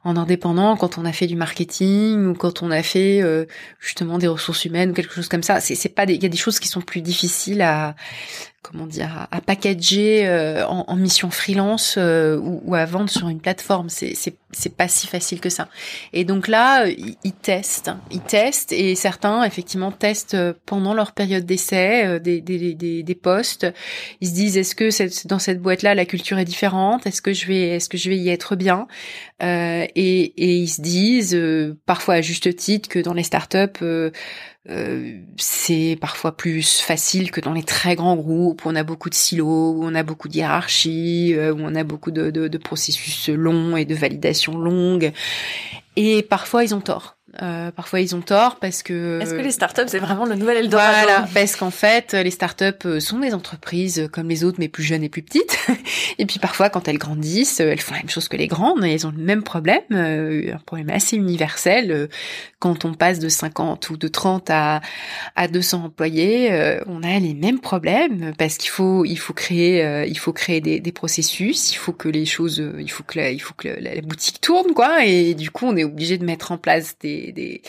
en indépendant quand on a fait du marketing ou quand on a fait euh, justement des ressources humaines ou quelque chose comme ça. C'est, c'est pas il y a des choses qui sont plus difficiles à comment dire à, packager euh, en, en, mission freelance euh, ou, ou, à vendre sur une plateforme. C'est c'est pas si facile que ça. Et donc là, euh, ils, testent, ils testent et certains effectivement testent pendant leur période d'essai des, des des des postes. Ils se disent est-ce que c'est, dans cette boîte là la culture est différente? Est-ce que je vais est-ce que je vais y être bien? Euh, et, et ils se disent parfois à juste titre que dans les startups euh, c'est parfois plus facile que dans les très grands groupes où on a beaucoup de silos, où on a beaucoup de hiérarchie, euh, où on a beaucoup de, de, processus longs et de validation longue. Et parfois, ils ont tort. Euh, parfois ils ont tort parce que. Est-ce que les startups c'est vraiment le nouvel Eldorado Voilà, parce qu'en fait les startups euh, sont des entreprises comme les autres mais plus jeunes et plus petites. et puis parfois quand elles grandissent, elles font la même chose que les grandes et elles ont le même problème, euh, un problème assez universel. Quand on passe de 50 ou de 30 à à 200 employés, on a les mêmes problèmes parce qu'il faut il faut créer il faut créer des, des, processus, il faut que les choses il faut que la, il faut que la, la boutique tourne quoi et du coup on est obligé de mettre en place des des,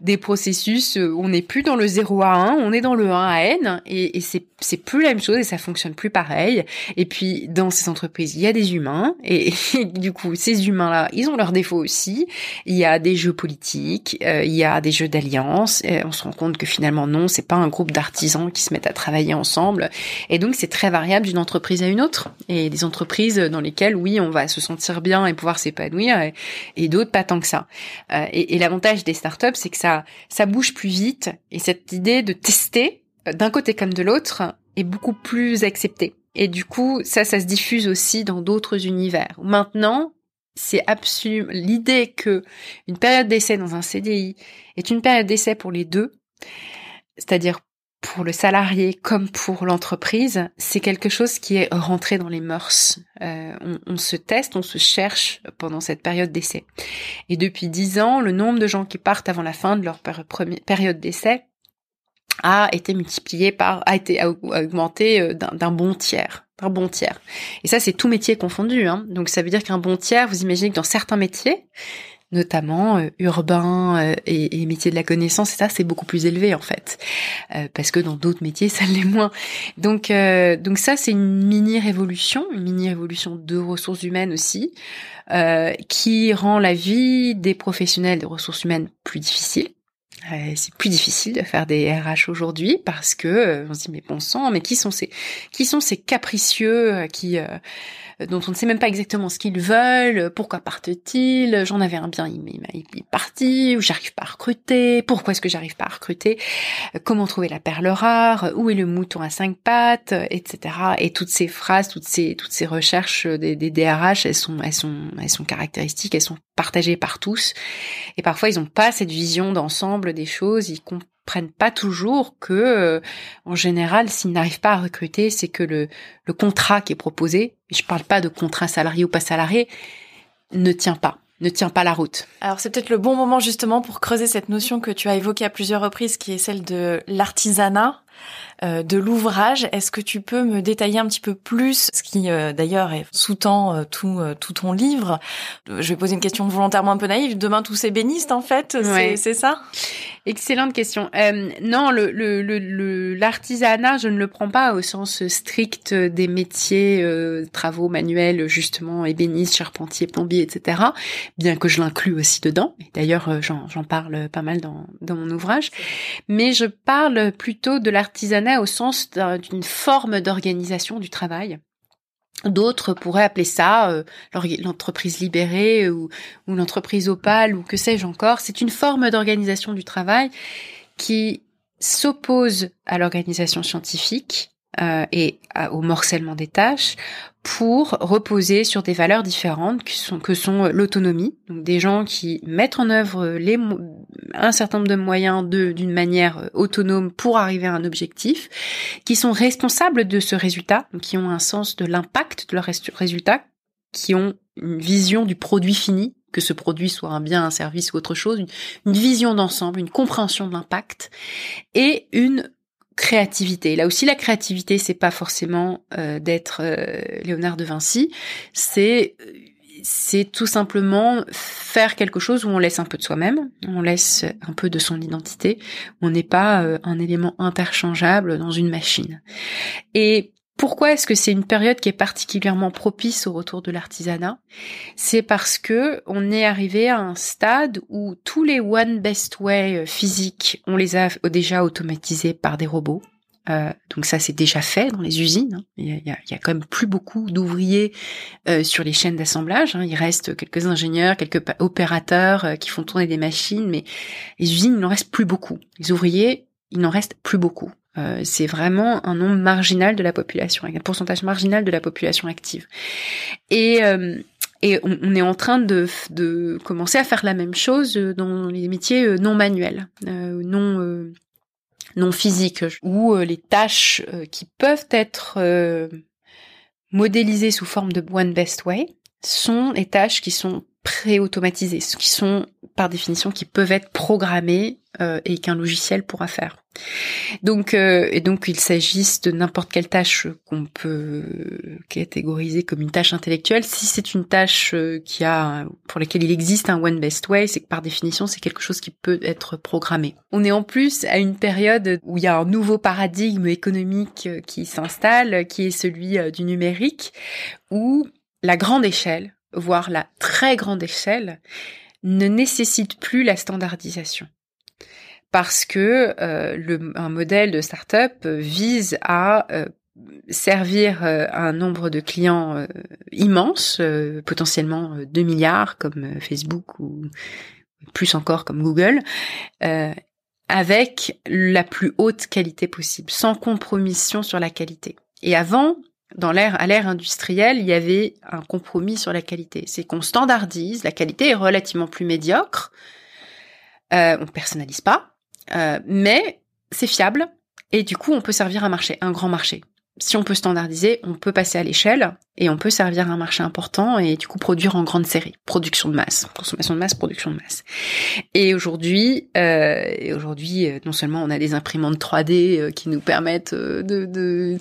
des, processus. Euh, on n'est plus dans le 0 à 1, on est dans le 1 à N et, et c'est, c'est plus la même chose et ça fonctionne plus pareil. Et puis dans ces entreprises, il y a des humains et, du coup ces humains-là, ils ont leurs défauts aussi. Il y a des jeux politiques, euh, il y a des jeux d'alliance. On se rend compte que finalement non, c'est pas un groupe d'artisans qui se mettent à travailler ensemble. Et donc c'est très variable d'une entreprise à une autre. Et des entreprises dans lesquelles oui, on va se sentir bien et pouvoir s'épanouir et, et d'autres pas tant que ça. Euh, et, et l'avantage des startups, c'est que ça, ça bouge plus vite et cette idée de tester euh, d'un côté comme de l'autre est beaucoup plus acceptée. Et du coup, ça, ça se diffuse aussi dans d'autres univers. Maintenant, c'est absolument l'idée que une période d'essai dans un CDI est une période d'essai pour les deux, c'est-à-dire pour le salarié comme pour l'entreprise, c'est quelque chose qui est rentré dans les mœurs. Euh, on, se teste, on se cherche pendant cette période d'essai. Et depuis dix ans, le nombre de gens qui partent avant la fin de leur période d'essai a été multiplié par, a été augmenté euh, d'un bon tiers bon tiers. Et ça, c'est tout métier confondu. Hein. Donc, ça veut dire qu'un bon tiers, vous imaginez que dans certains métiers, notamment euh, urbain euh, et, et de la connaissance, et ça c'est beaucoup plus élevé en fait, euh, parce que dans d'autres métiers ça l'est moins. Donc donc ça c'est une mini révolution, une mini révolution de ressources humaines aussi, qui rend la vie des professionnels des ressources humaines plus difficile. Euh, c'est plus difficile de faire des RH aujourd'hui parce que euh, on se dit mais bon sang, mais qui sont ces qui sont ces capricieux euh, qui dont on ne sait même pas exactement ce qu'ils veulent, pourquoi partent-ils, j'en avais un bien, il, il, il est parti, ou j'arrive pas à recruter, pourquoi est-ce que j'arrive pas à recruter, comment trouver la perle rare, où est le mouton à cinq pattes, etc. Et toutes ces phrases, toutes ces toutes ces recherches des, des DRH, elles sont elles sont elles sont caractéristiques, elles sont partagées par tous, et parfois ils n'ont pas cette vision d'ensemble des choses, ils comprennent pas toujours que, euh, en général, s'ils n'arrivent pas à recruter, c'est que le, le contrat qui est proposé, je parle pas de contrat salarié ou pas salarié, ne tient pas ne tient pas la route. Alors c'est peut-être le bon moment justement pour creuser cette notion que tu as évoquée à plusieurs reprises, qui est celle de l'artisanat. Euh, de l'ouvrage. Est-ce que tu peux me détailler un petit peu plus ce qui euh, d'ailleurs sous-tend euh, tout tout ton livre? Je vais poser une question volontairement un peu naïve. Demain tous ces bénistes en fait, c'est ça? Excellente question. non, le l'artisanat, le, je ne le prends pas au sens strict des métiers, travaux manuels justement, ébéniste, charpentier, plombier, etc. Bien que je l'inclus aussi dedans. D'ailleurs, j'en parle pas mal dans dans mon ouvrage. Mais je parle plutôt de l'artisanat au sens d'une forme d'organisation du travail. D'autres pourraient appeler ça euh, l'entreprise libérée ou, l'entreprise opale ou que sais-je encore. C'est une forme d'organisation du travail qui s'oppose à l'organisation scientifique euh, et au morcellement des tâches pour reposer sur des valeurs différentes que sont, sont l'autonomie, donc des gens qui mettent en œuvre les, un certain nombre de moyens d'une manière autonome pour arriver à un objectif, qui sont responsables de ce résultat, qui ont un sens de l'impact de leur résultat, qui ont une vision du produit fini, que ce produit soit un bien, un service ou autre chose, une vision d'ensemble, une compréhension de l'impact et une créativité. Là aussi, la créativité, c'est pas forcément euh, d'être euh, Léonard de Vinci, c'est c'est tout simplement faire quelque chose où on laisse un peu de soi-même, on laisse un peu de son identité, on n'est pas euh, un élément interchangeable dans une machine. Et pourquoi est-ce que c'est une période qui est particulièrement propice au retour de l'artisanat? C'est parce que on est arrivé à un stade où tous les one best way euh, physiques, on les a déjà automatisés par des robots. Euh, donc ça c'est déjà fait dans les usines. Hein. Il, y a, quand même plus beaucoup d'ouvriers euh, sur les chaînes d'assemblage. Hein. Il reste quelques ingénieurs, quelques opérateurs qui font tourner des machines, mais les usines il n'en reste plus beaucoup. Les ouvriers il n'en reste plus beaucoup. Euh, c'est vraiment un nombre marginal de la population, un pourcentage marginal de la population active. Et euh, et on, est en train de, de, commencer à faire la même chose dans les métiers euh, non manuels, non non physiques, où les tâches qui peuvent être modélisées sous forme de one best way sont les tâches qui sont pré-automatisées, qui sont par définition qui peuvent être programmées et qu'un logiciel pourra faire. Donc, euh, et donc, il s'agisse de n'importe quelle tâche qu'on peut catégoriser comme une tâche intellectuelle. Si c'est une tâche euh, qui a, pour laquelle il existe un one best way, c'est que par définition, c'est quelque chose qui peut être programmé. On est en plus à une période où il y a un nouveau paradigme économique euh, qui s'installe, qui est celui du numérique, où la grande échelle, voire la très grande échelle, ne nécessite plus la standardisation parce que euh, le, un modèle de start-up vise à euh, servir euh, un nombre de clients immense, potentiellement 2 milliards comme Facebook ou plus encore comme Google, avec la plus haute qualité possible, sans compromission sur la qualité. Et avant, dans l'ère à l'ère industrielle, il y avait un compromis sur la qualité. C'est qu'on standardise, la qualité est relativement plus médiocre, euh, on personnalise pas, euh, mais c'est fiable et du coup on peut servir un marché, un grand marché si on peut standardiser, on peut passer à l'échelle et on peut servir un marché important et du coup produire en grande série, production de masse, consommation de masse, production de masse. Et aujourd'hui, euh, aujourd'hui, euh, non seulement on a des imprimantes 3D euh, qui nous permettent euh, de, de,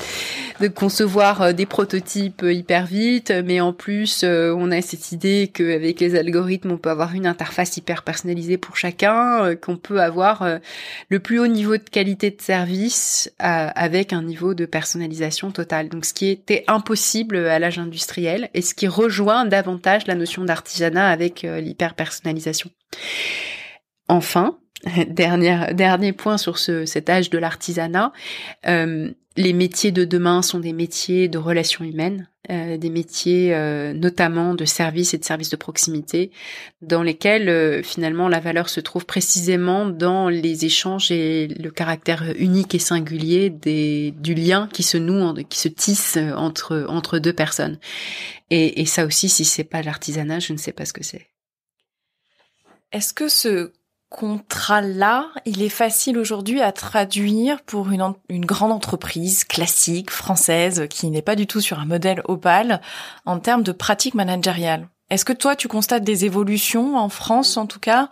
de concevoir des prototypes hyper vite, mais en plus on a cette idée qu'avec les algorithmes, on peut avoir une interface hyper personnalisée pour chacun, qu'on peut avoir le plus haut niveau de qualité de service avec un niveau de personnalisation totale. Donc ce qui était impossible à l'âge industriel et ce qui rejoint davantage la notion d'artisanat avec euh, l'hyper-personnalisation. enfin, dernier, point sur ce, cet âge de l'artisanat, euh, les métiers de demain sont des métiers de relations humaines, euh, des métiers euh, notamment de services et de services de proximité, dans lesquels finalement la valeur se trouve précisément dans les échanges et le caractère unique et singulier du lien qui se noue, qui se tisse entre entre deux personnes. Et, et ça aussi, si c'est pas l'artisanat, je ne sais pas ce que c'est. Est-ce que ce contrat-là, il est facile aujourd'hui à traduire pour une, une, grande entreprise classique, française, qui n'est pas du tout sur un modèle opale, en termes de pratique managériale. Est-ce que toi, tu constates des évolutions en France, en tout cas?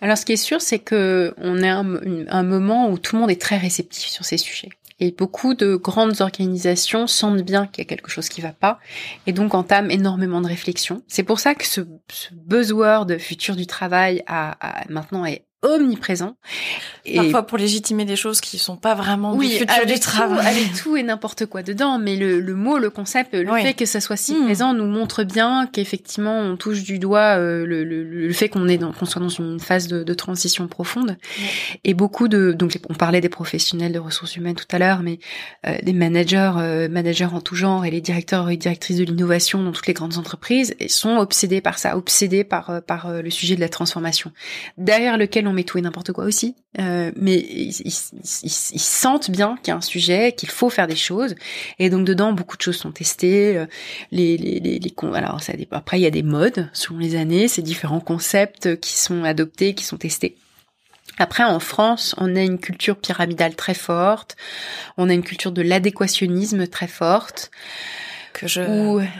Alors, ce qui est sûr, c'est que on est un, un moment où tout le monde est très réceptif sur ces sujets. Et beaucoup de grandes organisations sentent bien qu'il y a quelque chose qui va pas et donc entament énormément de réflexions. C'est pour ça que ce, ce buzzword futur du travail a, a maintenant est omniprésent. Et Parfois pour légitimer des choses qui sont pas vraiment oui, du futur du travail. Avec tout et n'importe quoi dedans, mais le, le, mot, le concept, le fait que ça soit si hmm. présent nous montre bien qu'effectivement on touche du doigt euh, le, le, le, fait qu'on est dans, qu'on soit dans une phase de, de transition profonde. Et beaucoup de, donc on parlait des professionnels de ressources humaines tout à l'heure, mais euh, des managers, euh, managers en tout genre et les directeurs et directrices de l'innovation dans toutes les grandes entreprises sont obsédés par ça, obsédés par par le sujet de la transformation, derrière lequel on met tout et n'importe quoi aussi, euh, mais ils, sentent bien qu'il y a un sujet, qu'il faut faire des choses, et donc dedans beaucoup de choses sont testées. Euh, les, les, les, alors après il y a des modes selon les années, c'est différents concepts qui sont adoptés, qui sont testés. Après, en France, on a une culture pyramidale très forte, on a une culture de l'adéquationnisme très forte que je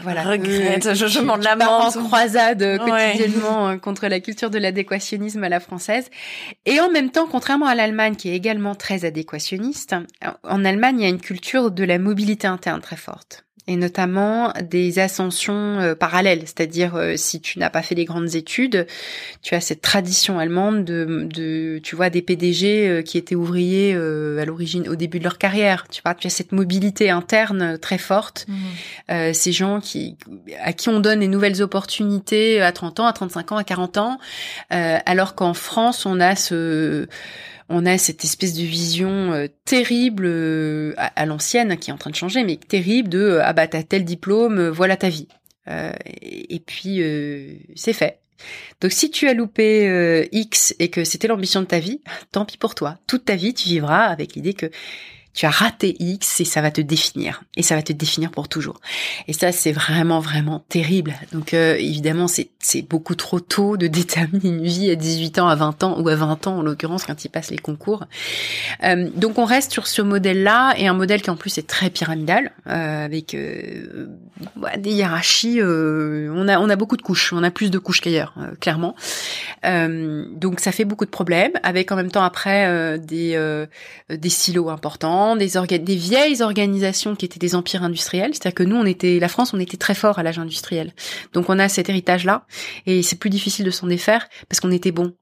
voilà, regrette, je, je m'en lamente. en croisade euh, quotidiennement euh, contre la culture de l'adéquationnisme à la française. Et en même temps, contrairement à l'Allemagne qui est également très adéquationniste, en Allemagne, il y a une culture de la mobilité interne très forte et notamment des ascensions euh, parallèles, c'est-à-dire euh, si tu n'as pas fait des grandes études, tu as cette tradition allemande de, de tu vois, des PDG euh, qui étaient ouvriers à l'origine, au début de leur carrière, tu vois, tu as cette mobilité interne très forte, mmh. ces gens qui, à qui on donne des nouvelles opportunités à 30 ans, à 35 ans, à 40 ans, alors qu'en France on a ce on a cette espèce de vision euh, terrible euh, à, l'ancienne qui est en train de changer, mais terrible de euh, ah bah t'as tel diplôme, voilà ta vie. et, et, puis c'est fait. Donc si tu as loupé X et que c'était l'ambition de ta vie, tant pis pour toi. Toute ta vie, tu vivras avec l'idée que tu as raté X et ça va te définir. Et ça va te définir pour toujours. Et ça, c'est vraiment, vraiment terrible. Donc euh, évidemment, c'est, beaucoup trop tôt de déterminer une vie à 18 ans, à 20 ans, ou à 20 ans en l'occurrence, quand il passe les concours. Euh, donc on reste sur ce modèle-là, et un modèle qui en plus est très pyramidal, euh, avec euh, des hiérarchies. On, a, on a beaucoup de couches, on a plus de couches qu'ailleurs, clairement. donc ça fait beaucoup de problèmes, avec en même temps après des, des silos importants des, vieilles organisations qui étaient des empires industriels. C'est-à-dire que nous, on était, la France, on était très fort à l'âge industriel. Donc on a cet héritage-là, et c'est plus difficile de s'en défaire parce qu'on était bon.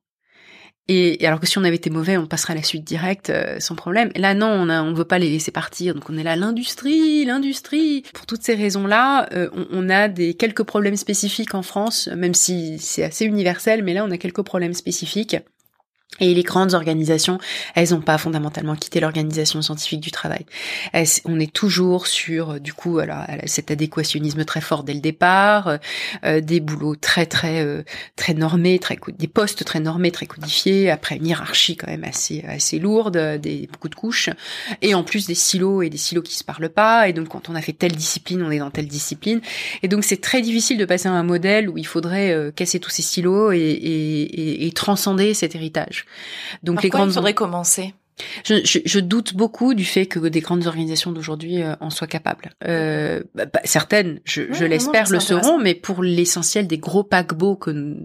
Et, alors que si on avait été mauvais, on passerait à la suite directe euh, sans problème. Là, non, on ne veut pas les laisser partir. Donc on est là, l'industrie, l'industrie. Pour toutes ces raisons-là, euh, on, on, a des quelques problèmes spécifiques en France, même si c'est assez universel. Mais là, on a quelques problèmes spécifiques. Et les grandes organisations, elles n'ont pas fondamentalement quitté l'organisation scientifique du travail. on est toujours sur, du coup, alors, cet adéquationnisme très fort dès le départ, euh, euh, des boulots très très euh, très normés, des postes très normés, très codifiés, après une hiérarchie quand même assez assez lourde, des beaucoup de couches, et en plus des silos et des silos qui se parlent pas. Et donc quand on a fait telle discipline, on est dans telle discipline. Et donc c'est très difficile de passer à un modèle où il faudrait casser tous ces silos et, et, et transcender cet héritage. Donc les grandes. Il faudrait commencer? Je, je, je, doute beaucoup du fait que des grandes organisations d'aujourd'hui euh, en soient capables. Euh, bah, bah certaines, je, je l'espère, le seront, mais pour l'essentiel des gros paquebots que,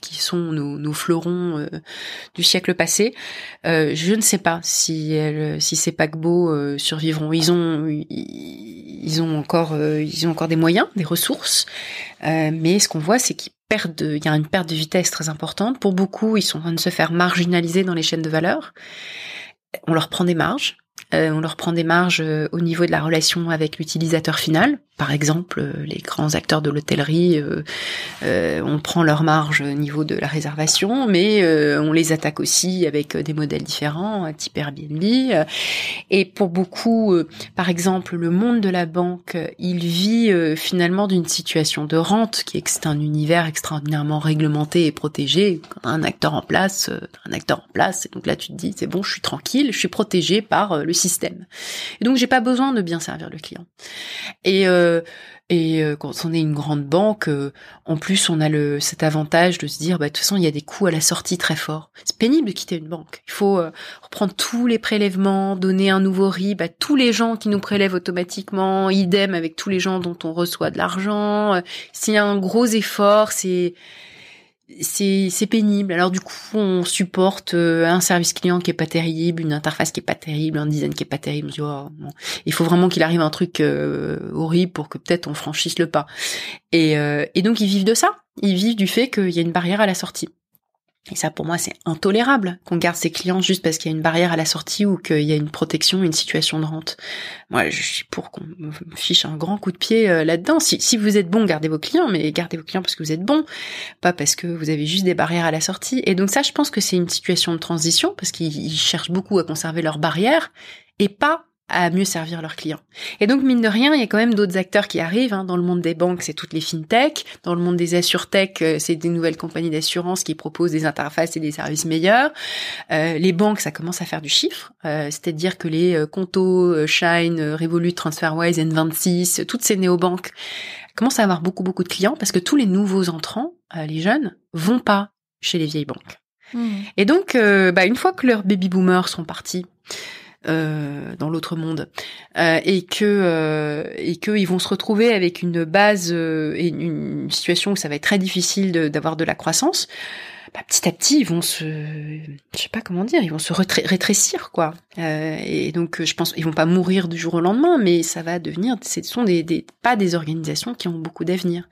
qui sont nos, nos fleurons euh, du siècle passé, euh, je ne sais pas si, elles, si ces paquebots survivront. Ils ont, ils ont encore, ils ont encore des moyens, des ressources, mais ce qu'on voit, c'est qu'ils il y a une perte de vitesse très importante. Pour beaucoup, ils sont en train de se faire marginaliser dans les chaînes de valeur. On leur prend des marges. On leur prend des marges au niveau de la relation avec l'utilisateur final. Par exemple, les grands acteurs de l'hôtellerie, on prend leur marge au niveau de la réservation, mais on les attaque aussi avec des modèles différents, type Airbnb. Et pour beaucoup, par exemple, le monde de la banque, il vit finalement d'une situation de rente qui est, un univers extraordinairement réglementé et protégé. Un acteur en place, un acteur en place, et donc là tu te dis c'est bon, je suis tranquille, je suis protégé par le système. Et donc j'ai pas besoin de bien servir le client. Et euh, et euh, quand on est une grande banque, euh, en plus on a le cet avantage de se dire bah de toute façon il y a des coûts à la sortie très forts. C'est pénible de quitter une banque. Il faut reprendre tous les prélèvements, donner un nouveau RIB à tous les gens qui nous prélèvent automatiquement, idem avec tous les gens dont on reçoit de l'argent. S'il y a un gros effort, c'est c'est pénible. Alors du coup, on supporte euh, un service client qui est pas terrible, une interface qui est pas terrible, un design qui est pas terrible. Oh, Il faut vraiment qu'il arrive un truc euh, horrible pour que peut-être on franchisse le pas. Et, euh, et donc ils vivent de ça. Ils vivent du fait qu'il y a une barrière à la sortie. Et ça, pour moi, c'est intolérable qu'on garde ses clients juste parce qu'il y a une barrière à la sortie ou qu'il y a une protection, une situation de rente. Moi, je suis pour qu'on fiche un grand coup de pied euh, là-dedans. Si, si vous êtes bon, gardez vos clients, mais gardez vos clients parce que vous êtes bon, pas parce que vous avez juste des barrières à la sortie. Et donc ça, je pense que c'est une situation de transition parce qu'ils cherchent beaucoup à conserver leurs barrières et pas à mieux servir leurs clients. Et donc, mine de rien, il y a quand même d'autres acteurs qui arrivent. Hein. Dans le monde des banques, c'est toutes les fintech. Dans le monde des assurtech, euh, c'est des nouvelles compagnies d'assurance qui proposent des interfaces et des services meilleurs. Euh, les banques, ça commence à faire du chiffre. Euh, C'est-à-dire que les euh, Conto, Shine, Revolut, TransferWise, N26, toutes ces néobanques commencent à avoir beaucoup, beaucoup de clients parce que tous les nouveaux entrants, les jeunes, vont pas chez les vieilles banques. Mmh. Et donc, bah, une fois que leurs baby boomers sont partis, euh, dans l'autre monde euh, et que euh, et que ils vont se retrouver avec une base euh, et une, situation où ça va être très difficile d'avoir de, la croissance. Bah, petit à petit, ils vont se, je sais pas comment dire, ils vont se rétrécir, quoi. et donc, je pense, ils vont pas mourir du jour au lendemain, mais ça va devenir, ce sont des, des pas des organisations qui ont beaucoup d'avenir.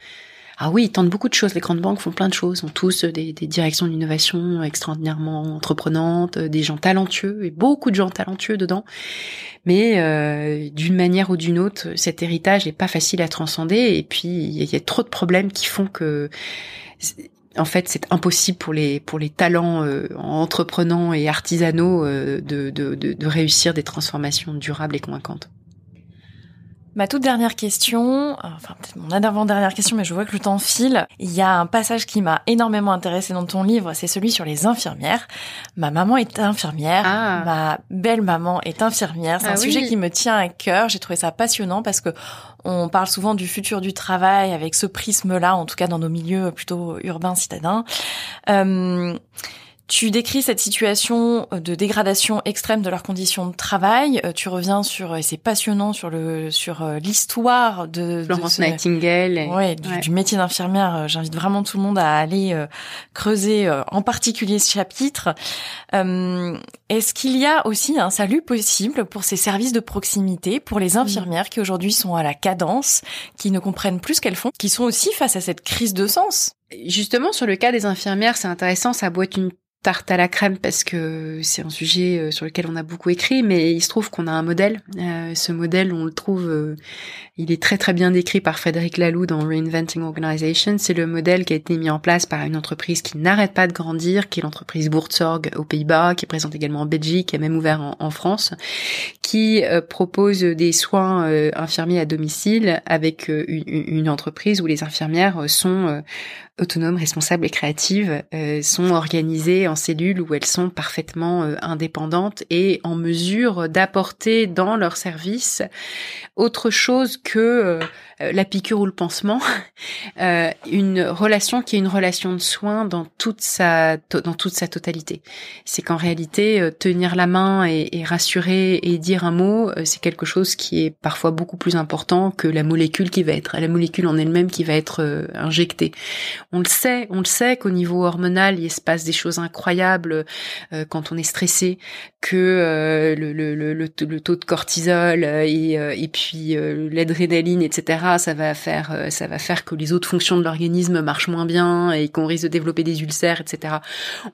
Ah oui, ils tentent beaucoup de choses. Les grandes banques font plein de choses. Ont tous des, des directions d'innovation extraordinairement entreprenantes, des gens talentueux et beaucoup de gens talentueux dedans. Mais euh, d'une manière ou d'une autre, cet héritage n'est pas facile à transcender. Et puis il y, a trop de problèmes qui font que en fait, c'est impossible pour les pour les talents euh, entreprenants et artisanaux euh, de, de réussir des transformations durables et convaincantes. Ma toute dernière question, enfin peut-être mon avant-dernière question, mais je vois que le temps file. Il y a un passage qui m'a énormément intéressé dans ton livre, c'est celui sur les infirmières. Ma maman est infirmière, ah. ma belle-maman est infirmière. C'est un ah sujet qui me tient à cœur. J'ai trouvé ça passionnant parce que on parle souvent du futur du travail avec ce prisme-là, en tout cas dans nos milieux plutôt urbains citadins. Euh, tu décris cette situation de dégradation extrême de leurs conditions de travail. Euh, tu reviens sur, et c'est passionnant, sur le sur euh, l'histoire de Florence Nightingale. Ouais, du, métier d'infirmière. Euh, j'invite vraiment tout le monde à aller creuser, en particulier ce chapitre. Est-ce qu'il y a aussi un salut possible pour ces services de proximité, pour les infirmières qui aujourd'hui sont à la cadence, qui ne comprennent plus ce qu'elles font, qui sont aussi face à cette crise de sens? Justement, sur le cas des infirmières, c'est intéressant, ça boite une tarte à la crème parce que c'est un sujet euh, sur lequel on a beaucoup écrit, mais il se trouve qu'on a un modèle. Euh, ce modèle, on le trouve, euh, il est très très bien décrit par Frédéric Laloux dans Reinventing Organization. C'est le modèle qui a été mis en place par une entreprise qui n'arrête pas de grandir, qui est l'entreprise Buurtzorg aux Pays-Bas, qui est présente également en Belgique, est même ouvert en, France, qui propose des soins infirmiers à domicile avec une, une, entreprise où les infirmières sont autonomes, responsables et créatives euh, sont organisées en cellules où elles sont parfaitement euh, indépendantes et en mesure d'apporter dans leur service autre chose que euh, la piqûre ou le pansement, euh, une relation qui est une relation de soins dans toute sa dans toute sa totalité. C'est qu'en réalité euh, tenir la main et, et, rassurer et dire un mot, c'est quelque chose qui est parfois beaucoup plus important que la molécule qui va être la molécule en elle-même qui va être injectée. On le sait, on le sait qu'au niveau hormonal, il se passe des choses incroyables quand on est stressé, que le, le, le, le, taux de cortisol et, et puis l'adrénaline, etc Ça va faire, euh, ça va faire que les autres fonctions de l'organisme marchent moins bien et qu'on risque de développer des ulcères, etc.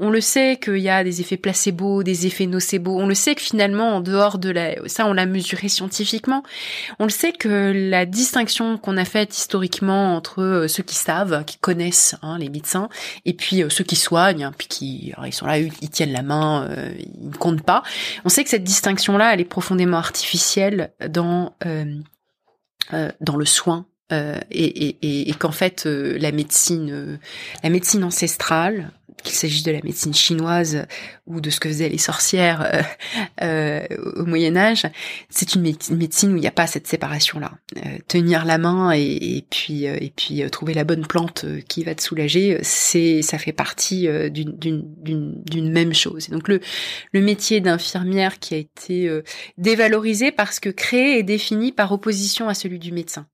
On le sait qu'il y a des effets placebo, des effets nocebo. On le sait que finalement, en dehors de la, ça, on l'a mesuré scientifiquement. On le sait que la distinction qu'on a faite historiquement entre euh, ceux qui savent, qui connaissent hein, les médecins, et puis ceux qui soignent, puis qui, ils sont là, ils tiennent la main, ils ne comptent pas. On sait que cette distinction-là, elle est profondément artificielle dans euh, dans le soin euh, et, et, et qu'en fait euh, la médecine la médecine ancestrale qu'il s'agisse de la médecine chinoise ou de ce que faisaient les sorcières euh, euh, au Moyen Âge, c'est une médecine où il n'y a pas cette séparation-là. Euh, tenir la main et, puis et puis trouver la bonne plante qui va te soulager, c'est ça fait partie d'une même chose. Et donc le le métier d'infirmière qui a été dévalorisé parce que créé et défini par opposition à celui du médecin.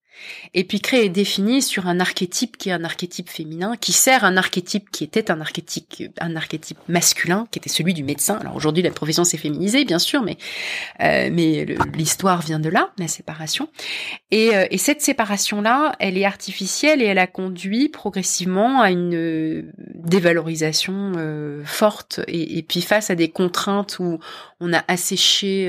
Et puis créer et définir sur un archétype qui est un archétype féminin, qui sert un archétype qui était un archétype, un archétype masculin, qui était celui du médecin. Alors aujourd'hui, la profession s'est féminisée, bien sûr, mais euh, mais l'histoire vient de là, la séparation. Et, euh, et cette séparation-là, elle est artificielle et elle a conduit progressivement à une euh, dévalorisation forte. Et, et, puis face à des contraintes où on a asséché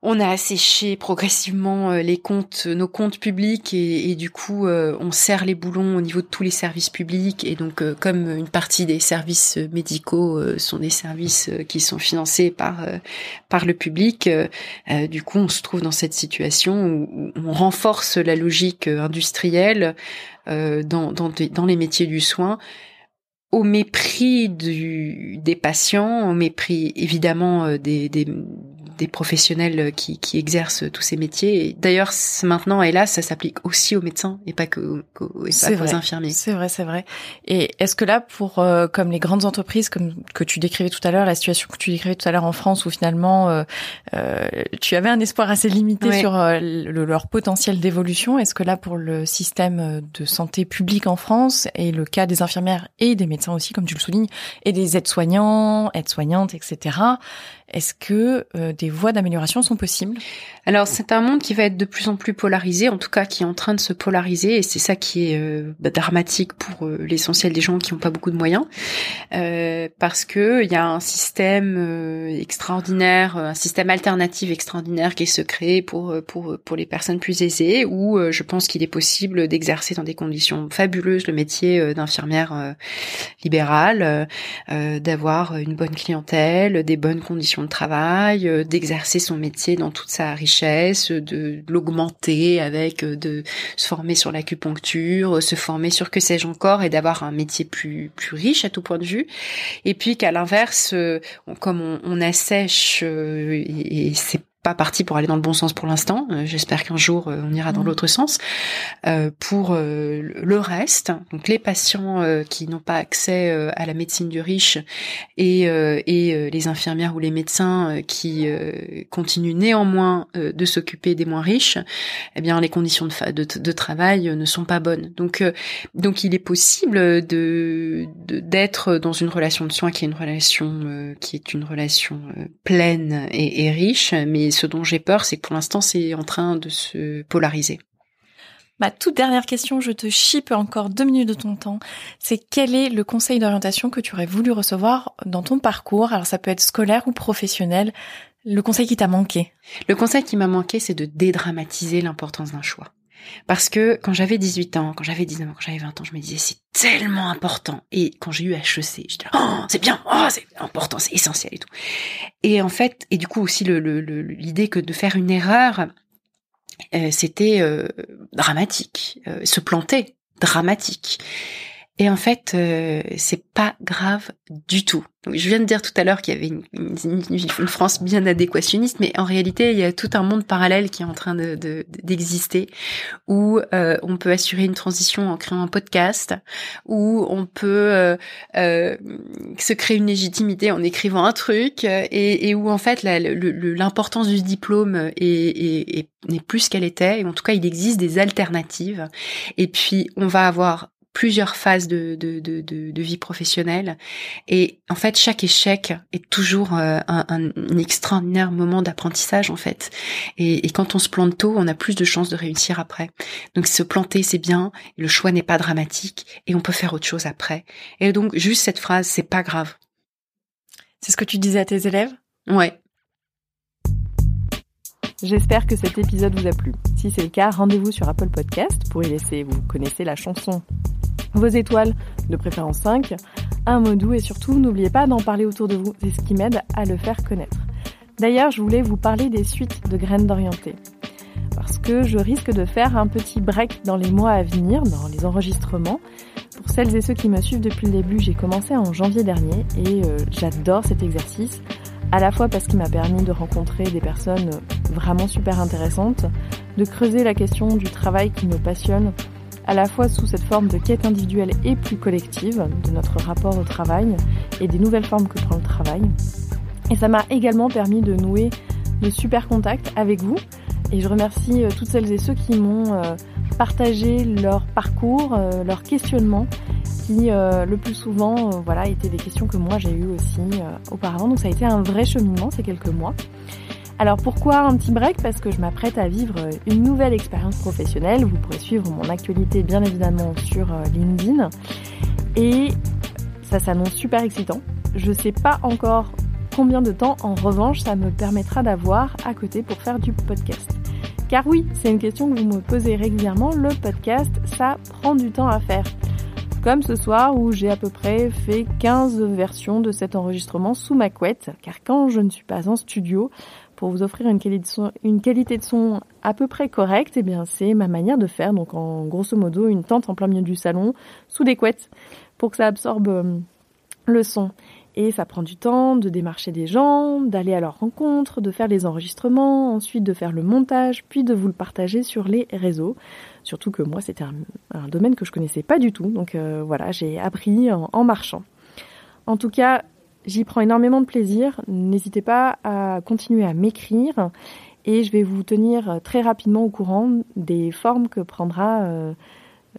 on a asséché progressivement euh, les comptes, nos comptes publics et, du coup euh, on serre les boulons au niveau de tous les services publics et donc euh, comme une partie des services médicaux sont des services qui sont financés par par le public, du coup on se trouve dans cette situation où, on renforce la logique industrielle dans, dans, dans les métiers du soin au mépris du, des patients, au mépris évidemment des, des, des professionnels qui, qui exercent tous ces métiers. D'ailleurs, maintenant, hélas, ça s'applique aussi aux médecins et pas que, aux infirmiers. C'est vrai, c'est vrai. Et est-ce que là, pour euh, comme les grandes entreprises, comme que tu décrivais tout à l'heure, la situation que tu décrivais tout à l'heure en France, où finalement euh, euh, tu avais un espoir assez limité sur leur potentiel d'évolution, est-ce que là, pour le système de santé publique en France et le cas des infirmières et des médecins aussi, comme tu le soulignes, et des aides-soignants, aides-soignantes, etc. Est-ce que euh, des voies d'amélioration sont possibles? Alors c'est un monde qui va être de plus en plus polarisé, en tout cas qui est en train de se polariser, et c'est ça qui est euh, bah, dramatique pour euh, l'essentiel des gens qui n'ont pas beaucoup de moyens, parce que il y a un système extraordinaire, un système alternatif extraordinaire qui se crée pour pour pour les personnes plus aisées, où je pense qu'il est possible d'exercer dans des conditions fabuleuses le métier d'infirmière libérale, d'avoir une bonne clientèle, des bonnes conditions travail, euh, d'exercer son métier dans toute sa richesse, de, l'augmenter avec euh, de se former sur l'acupuncture, se former sur que sais-je encore et d'avoir un métier plus plus riche à tout point de vue. Et puis qu'à l'inverse, euh, comme on, assèche et c'est pas parti pour aller dans le bon sens pour l'instant. Euh, j'espère qu'un jour euh, on ira dans mm. l'autre sens. Euh, pour le reste, donc les patients qui n'ont pas accès à la médecine du riche et, et les infirmières ou les médecins qui continuent néanmoins de s'occuper des moins riches, eh bien les conditions de, de, de travail ne sont pas bonnes. Donc donc il est possible de d'être dans une relation de soins qui est une relation qui est une relation pleine et, et riche, mais ce dont j'ai peur, c'est que pour l'instant, c'est en train de se polariser. Ma toute dernière question, je te chipe encore deux minutes de ton temps. C'est quel est le conseil d'orientation que tu aurais voulu recevoir dans ton parcours? Alors ça peut être scolaire ou professionnel. Le conseil qui t'a manqué? Le conseil qui m'a manqué, c'est de dédramatiser l'importance d'un choix. Parce que quand j'avais 18 ans, quand j'avais 19 ans, quand j'avais 20 ans, je me disais c'est tellement important. Et quand j'ai eu HEC, je disais oh c'est bien, oh c'est important, c'est essentiel et tout. Et en fait, et du coup aussi l'idée que de faire une erreur, euh, c'était euh, dramatique. Euh, se planter, dramatique. Et en fait, euh, c'est pas grave du tout. Je viens de dire tout à l'heure qu'il y avait une, France bien adéquationniste, mais en réalité, il y a tout un monde parallèle qui est en train de, d'exister, où euh, on peut assurer une transition en créant un podcast, où on peut euh, se créer une légitimité en écrivant un truc, et, où en fait l'importance du diplôme est, est, est, n'est plus qu'elle était. Et en tout cas, il existe des alternatives. Et puis, on va avoir plusieurs phases de, de, de, de, vie professionnelle. Et en fait, chaque échec est toujours euh, un, un, extraordinaire moment d'apprentissage, en fait. Et, et, quand on se plante tôt, on a plus de chances de réussir après. Donc se planter, c'est bien, le choix n'est pas dramatique, et on peut faire autre chose après. Et donc, juste cette phrase, c'est pas grave. C'est ce que tu disais à tes élèves? Ouais. J'espère que cet épisode vous a plu. Si c'est le cas, rendez-vous sur Apple Podcast pour y laisser, vous connaissez la chanson, vos étoiles, de préférence 5, un mot doux et surtout n'oubliez pas d'en parler autour de vous, c'est ce qui m'aide à le faire connaître. D'ailleurs, je voulais vous parler des suites de graines d'orienté. Parce que je risque de faire un petit break dans les mois à venir, dans les enregistrements. Pour celles et ceux qui me suivent depuis le début, j'ai commencé en janvier dernier et euh, j'adore cet exercice à la fois parce qu'il m'a permis de rencontrer des personnes vraiment super intéressantes, de creuser la question du travail qui me passionne, à la fois sous cette forme de quête individuelle et plus collective de notre rapport au travail et des nouvelles formes que prend le travail. Et ça m'a également permis de nouer de super contacts avec vous. Et je remercie euh, toutes celles et ceux qui m'ont euh, partagé leur parcours, euh, leurs questionnements qui le plus souvent voilà étaient des questions que moi j'ai eues aussi auparavant. Donc ça a été un vrai cheminement ces quelques mois. Alors pourquoi un petit break? Parce que je m'apprête à vivre une nouvelle expérience professionnelle. Vous pourrez suivre mon actualité bien évidemment sur LinkedIn. Et ça s'annonce super excitant. Je sais pas encore combien de temps en revanche ça me permettra d'avoir à côté pour faire du podcast. Car oui, c'est une question que vous me posez régulièrement, le podcast, ça prend du temps à faire. Comme ce soir où j'ai à peu près fait 15 versions de cet enregistrement sous ma couette, car quand je ne suis pas en studio, pour vous offrir une qualité de son, à peu près correcte, eh bien c'est ma manière de faire, donc en grosso modo une tente en plein milieu du salon, sous des couettes, pour que ça absorbe euh, le son. Et ça prend du temps de démarcher des gens, d'aller à leur rencontre, de faire les enregistrements, ensuite de faire le montage, puis de vous le partager sur les réseaux. Surtout que moi, c'était un, domaine que je connaissais pas du tout. Donc euh, voilà, j'ai appris en, marchant. En tout cas, j'y prends énormément de plaisir. N'hésitez pas à continuer à m'écrire et je vais vous tenir très rapidement au courant des formes que prendra euh,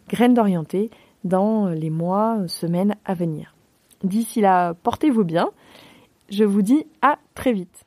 Graines d'orienté dans les mois, semaines à venir. D'ici là, portez-vous bien. Je vous dis à très vite.